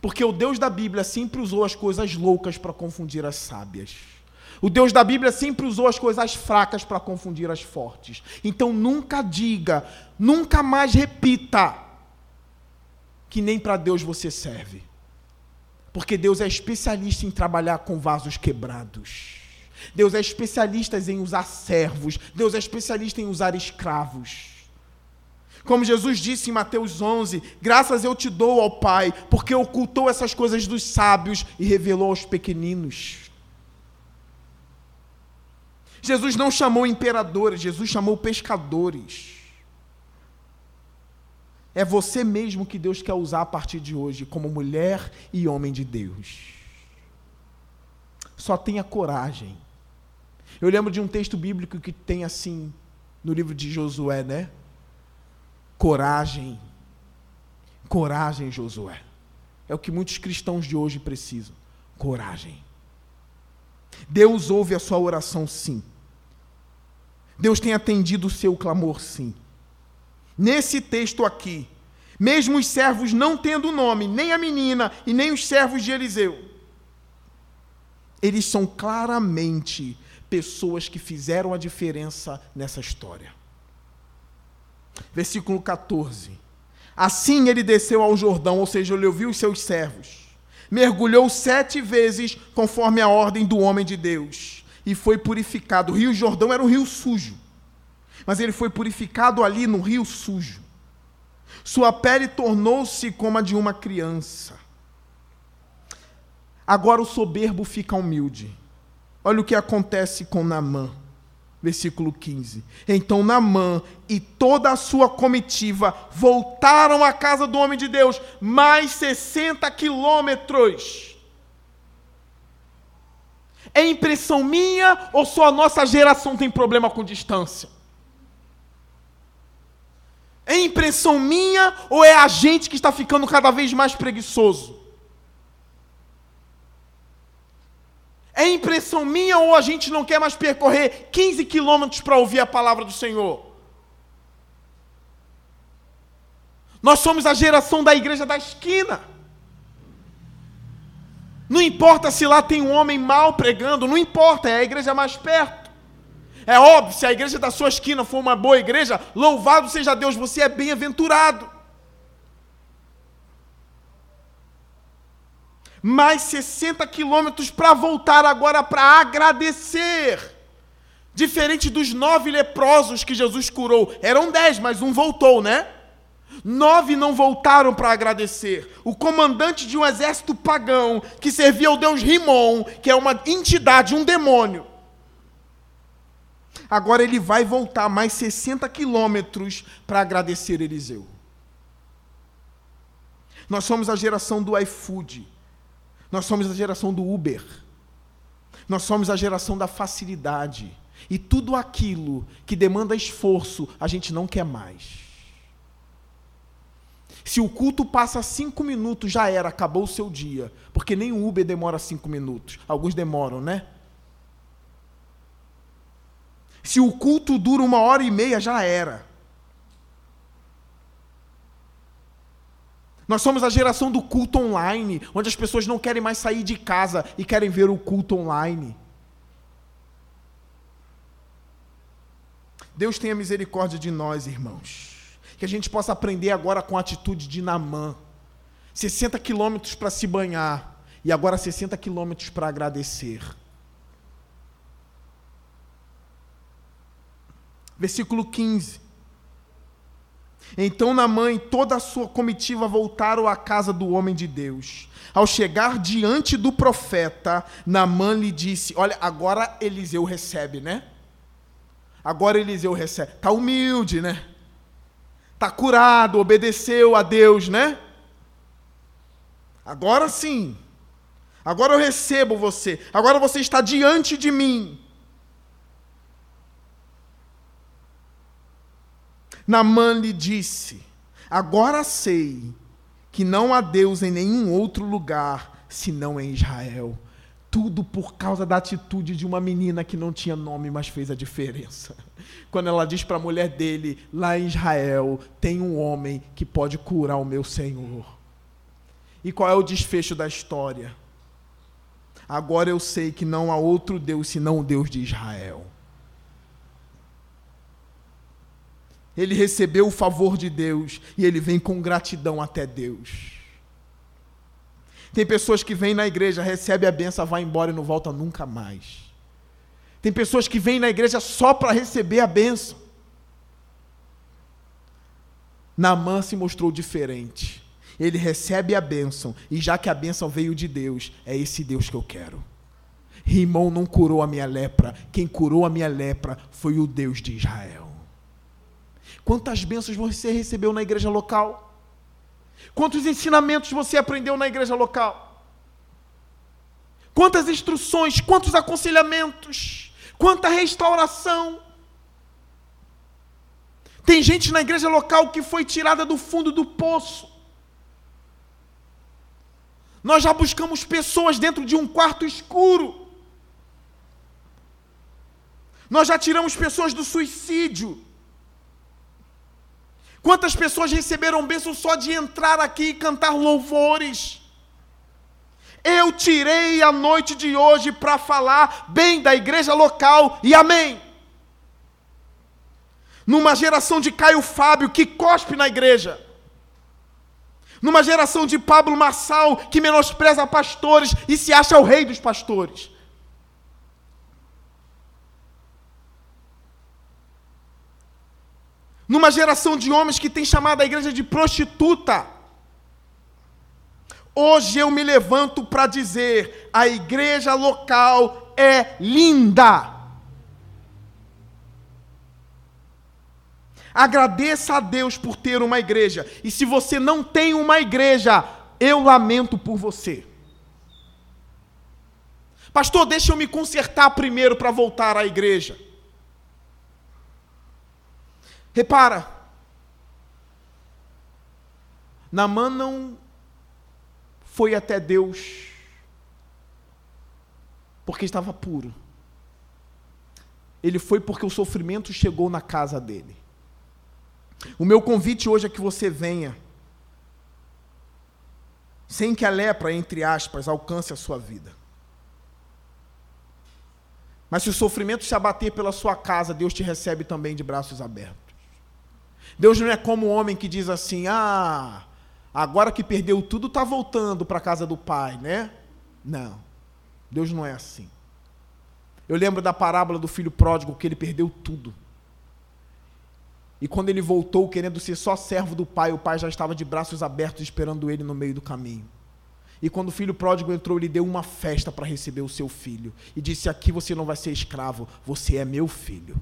Porque o Deus da Bíblia sempre usou as coisas loucas para confundir as sábias. O Deus da Bíblia sempre usou as coisas fracas para confundir as fortes. Então nunca diga, nunca mais repita que nem para Deus você serve. Porque Deus é especialista em trabalhar com vasos quebrados. Deus é especialista em usar servos. Deus é especialista em usar escravos. Como Jesus disse em Mateus 11: Graças eu te dou ao Pai, porque ocultou essas coisas dos sábios e revelou aos pequeninos. Jesus não chamou imperadores, Jesus chamou pescadores. É você mesmo que Deus quer usar a partir de hoje, como mulher e homem de Deus. Só tenha coragem. Eu lembro de um texto bíblico que tem assim, no livro de Josué, né? Coragem. Coragem, Josué. É o que muitos cristãos de hoje precisam. Coragem. Deus ouve a sua oração, sim. Deus tem atendido o seu clamor, sim. Nesse texto aqui, mesmo os servos não tendo nome, nem a menina e nem os servos de Eliseu, eles são claramente pessoas que fizeram a diferença nessa história. Versículo 14. Assim ele desceu ao Jordão, ou seja, ele ouviu os seus servos, mergulhou sete vezes conforme a ordem do homem de Deus, e foi purificado. O rio Jordão era um rio sujo, mas ele foi purificado ali no rio sujo. Sua pele tornou-se como a de uma criança. Agora o soberbo fica humilde. Olha o que acontece com Namã versículo 15. Então Namã e toda a sua comitiva voltaram à casa do homem de Deus, mais 60 quilômetros. É impressão minha ou só a nossa geração tem problema com distância? É impressão minha ou é a gente que está ficando cada vez mais preguiçoso? É impressão minha ou a gente não quer mais percorrer 15 quilômetros para ouvir a palavra do Senhor? Nós somos a geração da igreja da esquina. Não importa se lá tem um homem mal pregando, não importa, é a igreja mais perto. É óbvio, se a igreja da sua esquina for uma boa igreja, louvado seja Deus, você é bem-aventurado. mais 60 quilômetros para voltar agora para agradecer. Diferente dos nove leprosos que Jesus curou. Eram dez, mas um voltou, né? Nove não voltaram para agradecer. O comandante de um exército pagão que servia ao deus Rimon, que é uma entidade, um demônio. Agora ele vai voltar mais 60 quilômetros para agradecer Eliseu. Nós somos a geração do iFood. Nós somos a geração do Uber. Nós somos a geração da facilidade. E tudo aquilo que demanda esforço, a gente não quer mais. Se o culto passa cinco minutos, já era, acabou o seu dia. Porque nem o Uber demora cinco minutos. Alguns demoram, né? Se o culto dura uma hora e meia, já era. Nós somos a geração do culto online, onde as pessoas não querem mais sair de casa e querem ver o culto online. Deus tenha misericórdia de nós, irmãos. Que a gente possa aprender agora com a atitude de Namã. 60 quilômetros para se banhar e agora 60 quilômetros para agradecer. Versículo 15. Então Naamã e toda a sua comitiva voltaram à casa do homem de Deus. Ao chegar diante do profeta, Naamã lhe disse: Olha, agora Eliseu recebe, né? Agora Eliseu recebe. Está humilde, né? Está curado, obedeceu a Deus, né? Agora sim. Agora eu recebo você. Agora você está diante de mim. Namã lhe disse: Agora sei que não há Deus em nenhum outro lugar senão em Israel. Tudo por causa da atitude de uma menina que não tinha nome, mas fez a diferença. *laughs* Quando ela diz para a mulher dele: Lá em Israel tem um homem que pode curar o meu Senhor. E qual é o desfecho da história? Agora eu sei que não há outro Deus senão o Deus de Israel. Ele recebeu o favor de Deus e ele vem com gratidão até Deus. Tem pessoas que vêm na igreja, recebe a benção, vai embora e não volta nunca mais. Tem pessoas que vêm na igreja só para receber a benção. Naamã se mostrou diferente. Ele recebe a bênção, e já que a bênção veio de Deus, é esse Deus que eu quero. Rimão não curou a minha lepra, quem curou a minha lepra foi o Deus de Israel. Quantas bênçãos você recebeu na igreja local? Quantos ensinamentos você aprendeu na igreja local? Quantas instruções, quantos aconselhamentos, quanta restauração. Tem gente na igreja local que foi tirada do fundo do poço. Nós já buscamos pessoas dentro de um quarto escuro. Nós já tiramos pessoas do suicídio. Quantas pessoas receberam bênção só de entrar aqui e cantar louvores? Eu tirei a noite de hoje para falar bem da igreja local e amém. Numa geração de Caio Fábio que cospe na igreja. Numa geração de Pablo Marçal que menospreza pastores e se acha o rei dos pastores. Numa geração de homens que tem chamado a igreja de prostituta. Hoje eu me levanto para dizer: a igreja local é linda. Agradeça a Deus por ter uma igreja. E se você não tem uma igreja, eu lamento por você. Pastor, deixa eu me consertar primeiro para voltar à igreja. Repara, Namã não foi até Deus porque estava puro. Ele foi porque o sofrimento chegou na casa dele. O meu convite hoje é que você venha, sem que a lepra, entre aspas, alcance a sua vida. Mas se o sofrimento se abater pela sua casa, Deus te recebe também de braços abertos. Deus não é como o homem que diz assim: ah, agora que perdeu tudo, está voltando para a casa do pai, né? Não. Deus não é assim. Eu lembro da parábola do filho pródigo que ele perdeu tudo. E quando ele voltou querendo ser só servo do pai, o pai já estava de braços abertos esperando ele no meio do caminho. E quando o filho pródigo entrou, ele deu uma festa para receber o seu filho. E disse: Aqui você não vai ser escravo, você é meu filho.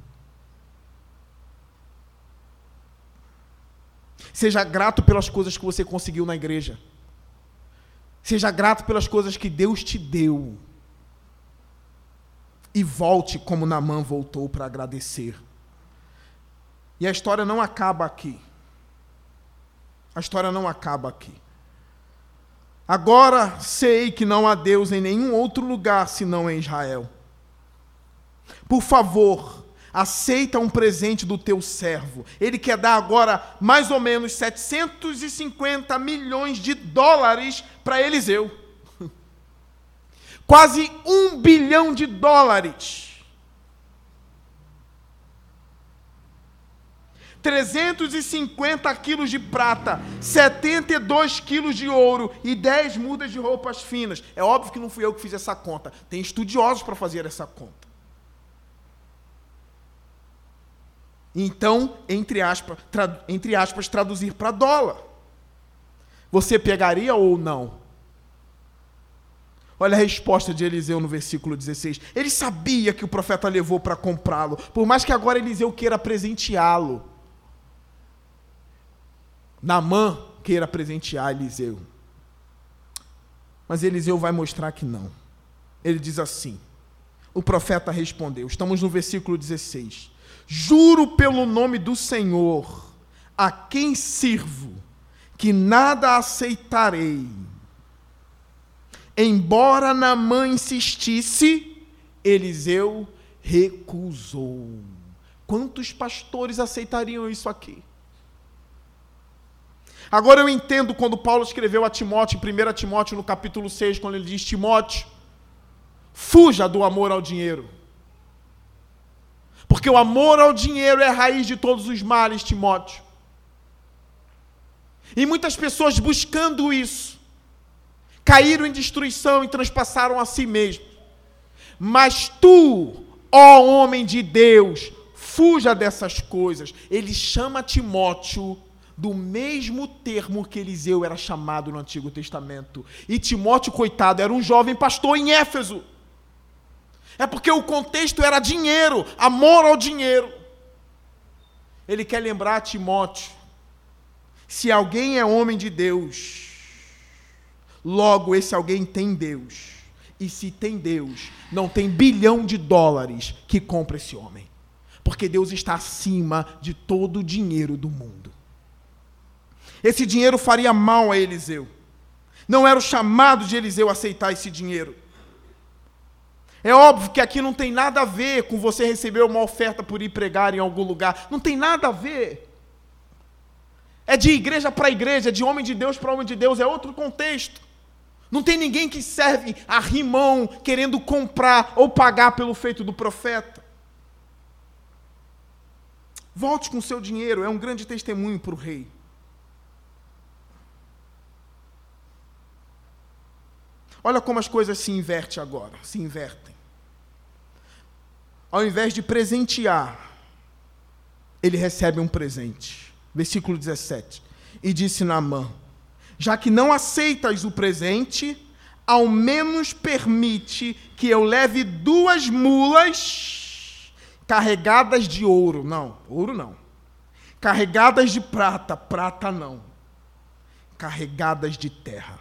Seja grato pelas coisas que você conseguiu na igreja. Seja grato pelas coisas que Deus te deu. E volte como Namã voltou para agradecer. E a história não acaba aqui. A história não acaba aqui. Agora sei que não há Deus em nenhum outro lugar senão em Israel. Por favor, aceita um presente do teu servo. Ele quer dar agora mais ou menos 750 milhões de dólares para Eliseu. *laughs* Quase um bilhão de dólares. 350 quilos de prata, 72 quilos de ouro e 10 mudas de roupas finas. É óbvio que não fui eu que fiz essa conta. Tem estudiosos para fazer essa conta. Então, entre aspas, tra, entre aspas traduzir para dólar. Você pegaria ou não? Olha a resposta de Eliseu no versículo 16. Ele sabia que o profeta levou para comprá-lo, por mais que agora Eliseu queira presenteá-lo. Namã queira presentear Eliseu. Mas Eliseu vai mostrar que não. Ele diz assim: o profeta respondeu, estamos no versículo 16. Juro pelo nome do Senhor, a quem sirvo, que nada aceitarei. Embora Namã insistisse, Eliseu recusou. Quantos pastores aceitariam isso aqui? Agora eu entendo quando Paulo escreveu a Timóteo, em 1 Timóteo, no capítulo 6, quando ele diz: Timóteo, fuja do amor ao dinheiro. Porque o amor ao dinheiro é a raiz de todos os males, Timóteo. E muitas pessoas buscando isso, caíram em destruição e transpassaram a si mesmos. Mas tu, ó homem de Deus, fuja dessas coisas. Ele chama Timóteo do mesmo termo que Eliseu era chamado no Antigo Testamento. E Timóteo, coitado, era um jovem pastor em Éfeso. É porque o contexto era dinheiro, amor ao dinheiro. Ele quer lembrar Timóteo: se alguém é homem de Deus, logo esse alguém tem Deus. E se tem Deus, não tem bilhão de dólares que compra esse homem. Porque Deus está acima de todo o dinheiro do mundo. Esse dinheiro faria mal a Eliseu. Não era o chamado de Eliseu aceitar esse dinheiro. É óbvio que aqui não tem nada a ver com você receber uma oferta por ir pregar em algum lugar. Não tem nada a ver. É de igreja para igreja, de homem de Deus para homem de Deus, é outro contexto. Não tem ninguém que serve a rimão querendo comprar ou pagar pelo feito do profeta. Volte com seu dinheiro, é um grande testemunho para o rei. Olha como as coisas se invertem agora, se invertem. Ao invés de presentear, ele recebe um presente. Versículo 17. E disse Naamã: Já que não aceitas o presente, ao menos permite que eu leve duas mulas carregadas de ouro. Não, ouro não. Carregadas de prata, prata não. Carregadas de terra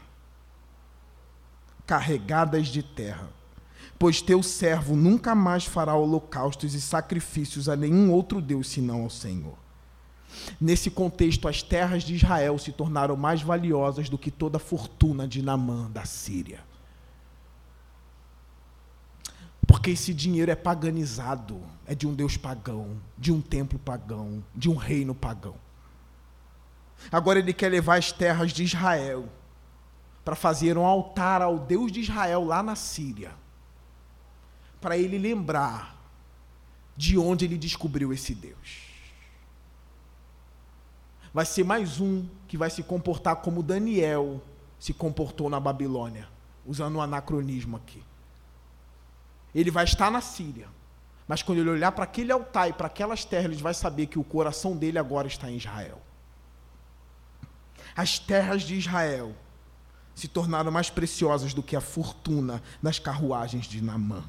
carregadas de terra. Pois teu servo nunca mais fará holocaustos e sacrifícios a nenhum outro Deus senão ao Senhor. Nesse contexto, as terras de Israel se tornaram mais valiosas do que toda a fortuna de Namã da Síria. Porque esse dinheiro é paganizado, é de um Deus pagão, de um templo pagão, de um reino pagão. Agora ele quer levar as terras de Israel para fazer um altar ao Deus de Israel lá na Síria, para ele lembrar de onde ele descobriu esse Deus. Vai ser mais um que vai se comportar como Daniel se comportou na Babilônia, usando um anacronismo aqui. Ele vai estar na Síria, mas quando ele olhar para aquele altar e para aquelas terras, ele vai saber que o coração dele agora está em Israel. As terras de Israel se tornaram mais preciosas do que a fortuna nas carruagens de Namã.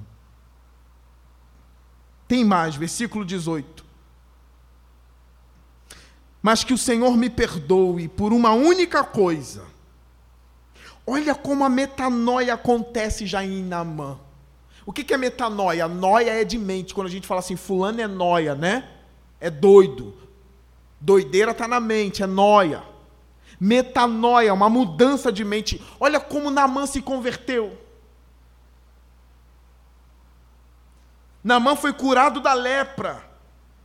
Tem mais, versículo 18. Mas que o Senhor me perdoe por uma única coisa. Olha como a metanoia acontece já em Namã. O que é metanoia? Noia é de mente. Quando a gente fala assim, fulano é noia, né? É doido. Doideira está na mente, é noia metanoia, uma mudança de mente. Olha como Naamã se converteu. Naamã foi curado da lepra,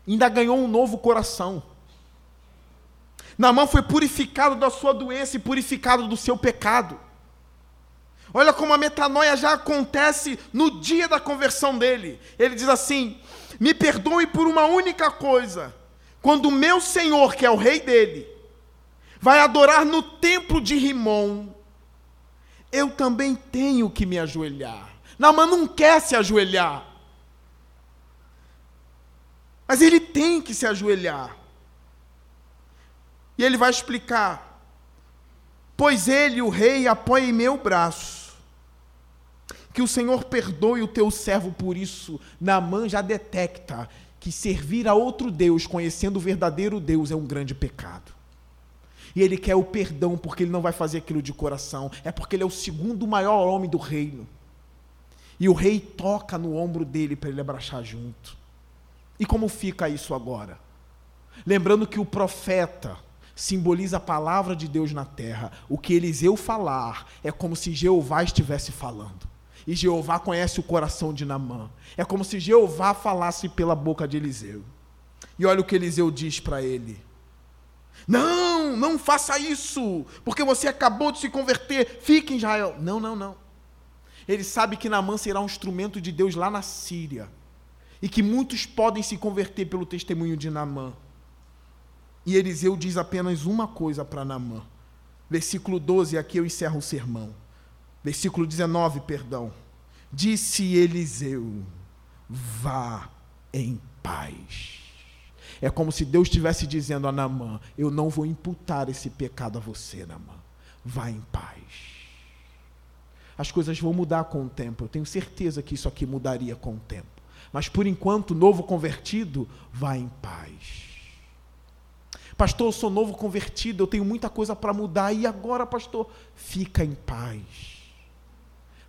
ainda ganhou um novo coração. Naamã foi purificado da sua doença e purificado do seu pecado. Olha como a metanoia já acontece no dia da conversão dele. Ele diz assim: Me perdoe por uma única coisa. Quando o meu Senhor, que é o rei dele, vai adorar no templo de Rimon, eu também tenho que me ajoelhar. Naamã não quer se ajoelhar. Mas ele tem que se ajoelhar. E ele vai explicar: Pois ele, o rei, apoia em meu braço. Que o Senhor perdoe o teu servo por isso. Naamã já detecta que servir a outro Deus, conhecendo o verdadeiro Deus, é um grande pecado. E ele quer o perdão porque ele não vai fazer aquilo de coração. É porque ele é o segundo maior homem do reino. E o rei toca no ombro dele para ele abraçar junto. E como fica isso agora? Lembrando que o profeta simboliza a palavra de Deus na terra. O que Eliseu falar é como se Jeová estivesse falando. E Jeová conhece o coração de Namã. É como se Jeová falasse pela boca de Eliseu. E olha o que Eliseu diz para ele: não, não faça isso, porque você acabou de se converter, fique em Israel. Não, não, não. Ele sabe que Naamã será um instrumento de Deus lá na Síria. E que muitos podem se converter pelo testemunho de Naamã. E Eliseu diz apenas uma coisa para Naamã. Versículo 12, aqui eu encerro o sermão. Versículo 19, perdão. Disse Eliseu: Vá em paz. É como se Deus estivesse dizendo a Naamã: Eu não vou imputar esse pecado a você, Naamã. Vá em paz. As coisas vão mudar com o tempo. Eu tenho certeza que isso aqui mudaria com o tempo. Mas por enquanto, novo convertido, vá em paz. Pastor, eu sou novo convertido, eu tenho muita coisa para mudar. E agora, pastor? Fica em paz.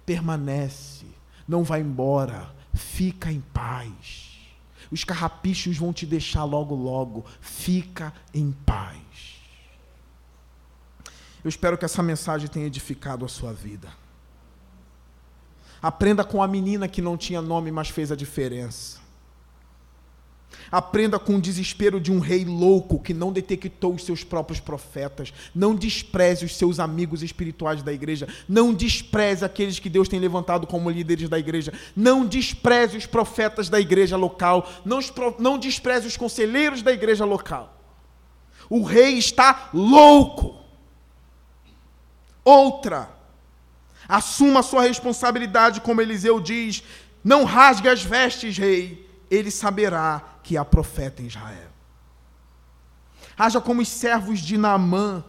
Permanece. Não vá embora. Fica em paz. Os carrapichos vão te deixar logo, logo. Fica em paz. Eu espero que essa mensagem tenha edificado a sua vida. Aprenda com a menina que não tinha nome, mas fez a diferença. Aprenda com o desespero de um rei louco que não detectou os seus próprios profetas. Não despreze os seus amigos espirituais da igreja. Não despreze aqueles que Deus tem levantado como líderes da igreja. Não despreze os profetas da igreja local. Não, não despreze os conselheiros da igreja local. O rei está louco. Outra, assuma a sua responsabilidade, como Eliseu diz. Não rasgue as vestes, rei. Ele saberá que há profeta em Israel. Haja como os servos de Naamã.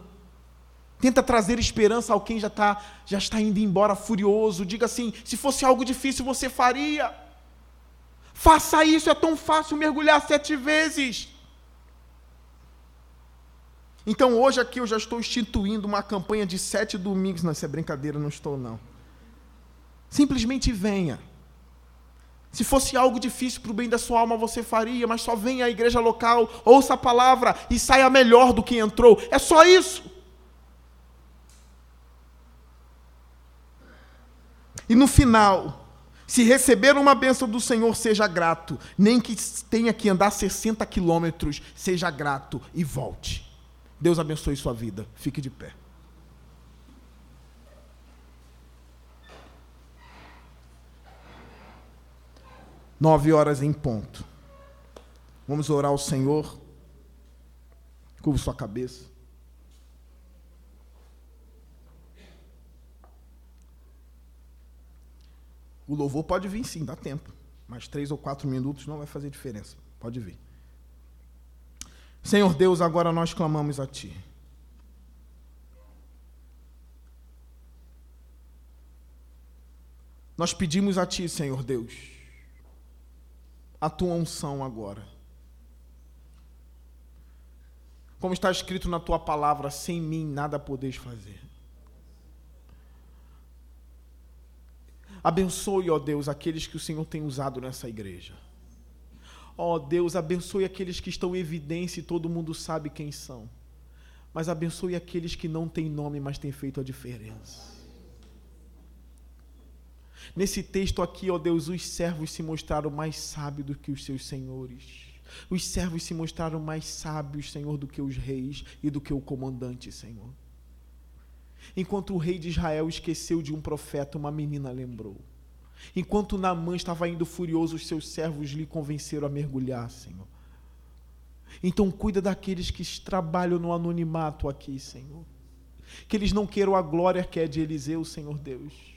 Tenta trazer esperança ao quem já, tá, já está indo embora furioso. Diga assim: se fosse algo difícil, você faria. Faça isso, é tão fácil mergulhar sete vezes. Então hoje aqui eu já estou instituindo uma campanha de sete domingos. Não, isso é brincadeira, não estou não. Simplesmente venha. Se fosse algo difícil para o bem da sua alma, você faria, mas só venha à igreja local, ouça a palavra e saia melhor do que entrou. É só isso. E no final, se receber uma bênção do Senhor, seja grato. Nem que tenha que andar 60 quilômetros, seja grato e volte. Deus abençoe sua vida. Fique de pé. nove horas em ponto. Vamos orar ao Senhor. Curva sua cabeça. O louvor pode vir sim, dá tempo. Mas três ou quatro minutos não vai fazer diferença. Pode vir. Senhor Deus, agora nós clamamos a Ti. Nós pedimos a Ti, Senhor Deus a tua unção agora. Como está escrito na tua palavra, sem mim nada podeis fazer. Abençoe, ó Deus, aqueles que o Senhor tem usado nessa igreja. Ó Deus, abençoe aqueles que estão em evidência e todo mundo sabe quem são. Mas abençoe aqueles que não têm nome, mas têm feito a diferença. Nesse texto aqui, ó Deus, os servos se mostraram mais sábios do que os seus senhores. Os servos se mostraram mais sábios, Senhor, do que os reis e do que o comandante, Senhor. Enquanto o rei de Israel esqueceu de um profeta, uma menina lembrou. Enquanto Naamã estava indo furioso, os seus servos lhe convenceram a mergulhar, Senhor. Então cuida daqueles que trabalham no anonimato aqui, Senhor. Que eles não queiram a glória que é de Eliseu, Senhor Deus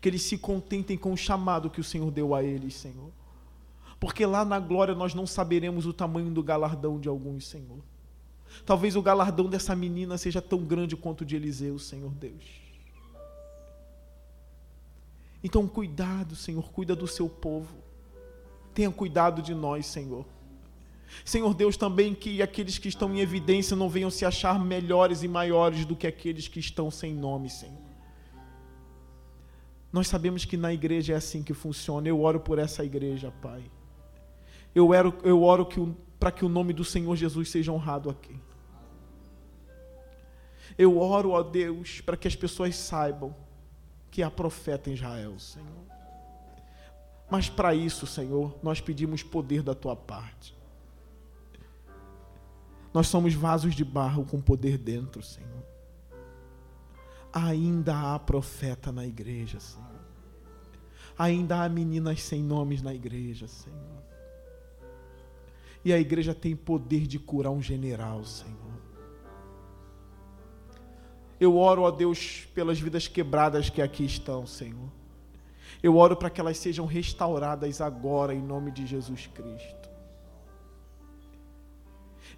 que eles se contentem com o chamado que o Senhor deu a eles, Senhor. Porque lá na glória nós não saberemos o tamanho do galardão de alguns, Senhor. Talvez o galardão dessa menina seja tão grande quanto o de Eliseu, Senhor Deus. Então, cuidado, Senhor, cuida do seu povo. Tenha cuidado de nós, Senhor. Senhor Deus, também que aqueles que estão em evidência não venham se achar melhores e maiores do que aqueles que estão sem nome, Senhor. Nós sabemos que na igreja é assim que funciona. Eu oro por essa igreja, Pai. Eu oro, eu oro para que o nome do Senhor Jesus seja honrado aqui. Eu oro, ó Deus, para que as pessoas saibam que há profeta em Israel, Senhor. Mas para isso, Senhor, nós pedimos poder da tua parte. Nós somos vasos de barro com poder dentro, Senhor ainda há profeta na igreja, Senhor. Ainda há meninas sem nomes na igreja, Senhor. E a igreja tem poder de curar um general, Senhor. Eu oro, ó Deus, pelas vidas quebradas que aqui estão, Senhor. Eu oro para que elas sejam restauradas agora, em nome de Jesus Cristo.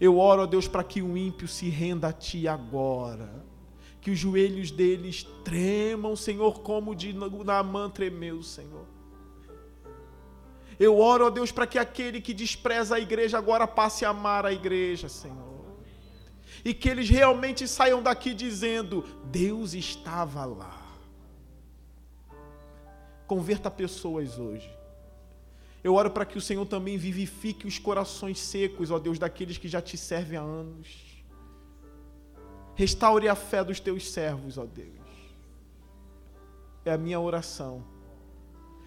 Eu oro, ó Deus, para que o ímpio se renda a Ti agora. Que os joelhos deles tremam, Senhor, como de Naamã tremeu, Senhor. Eu oro, ó Deus, para que aquele que despreza a igreja agora passe a amar a igreja, Senhor. E que eles realmente saiam daqui dizendo: Deus estava lá. Converta pessoas hoje. Eu oro para que o Senhor também vivifique os corações secos, ó Deus, daqueles que já te servem há anos. Restaure a fé dos teus servos, ó Deus. É a minha oração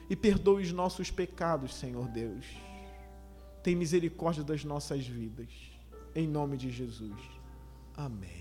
e perdoe os nossos pecados, Senhor Deus. Tem misericórdia das nossas vidas. Em nome de Jesus. Amém.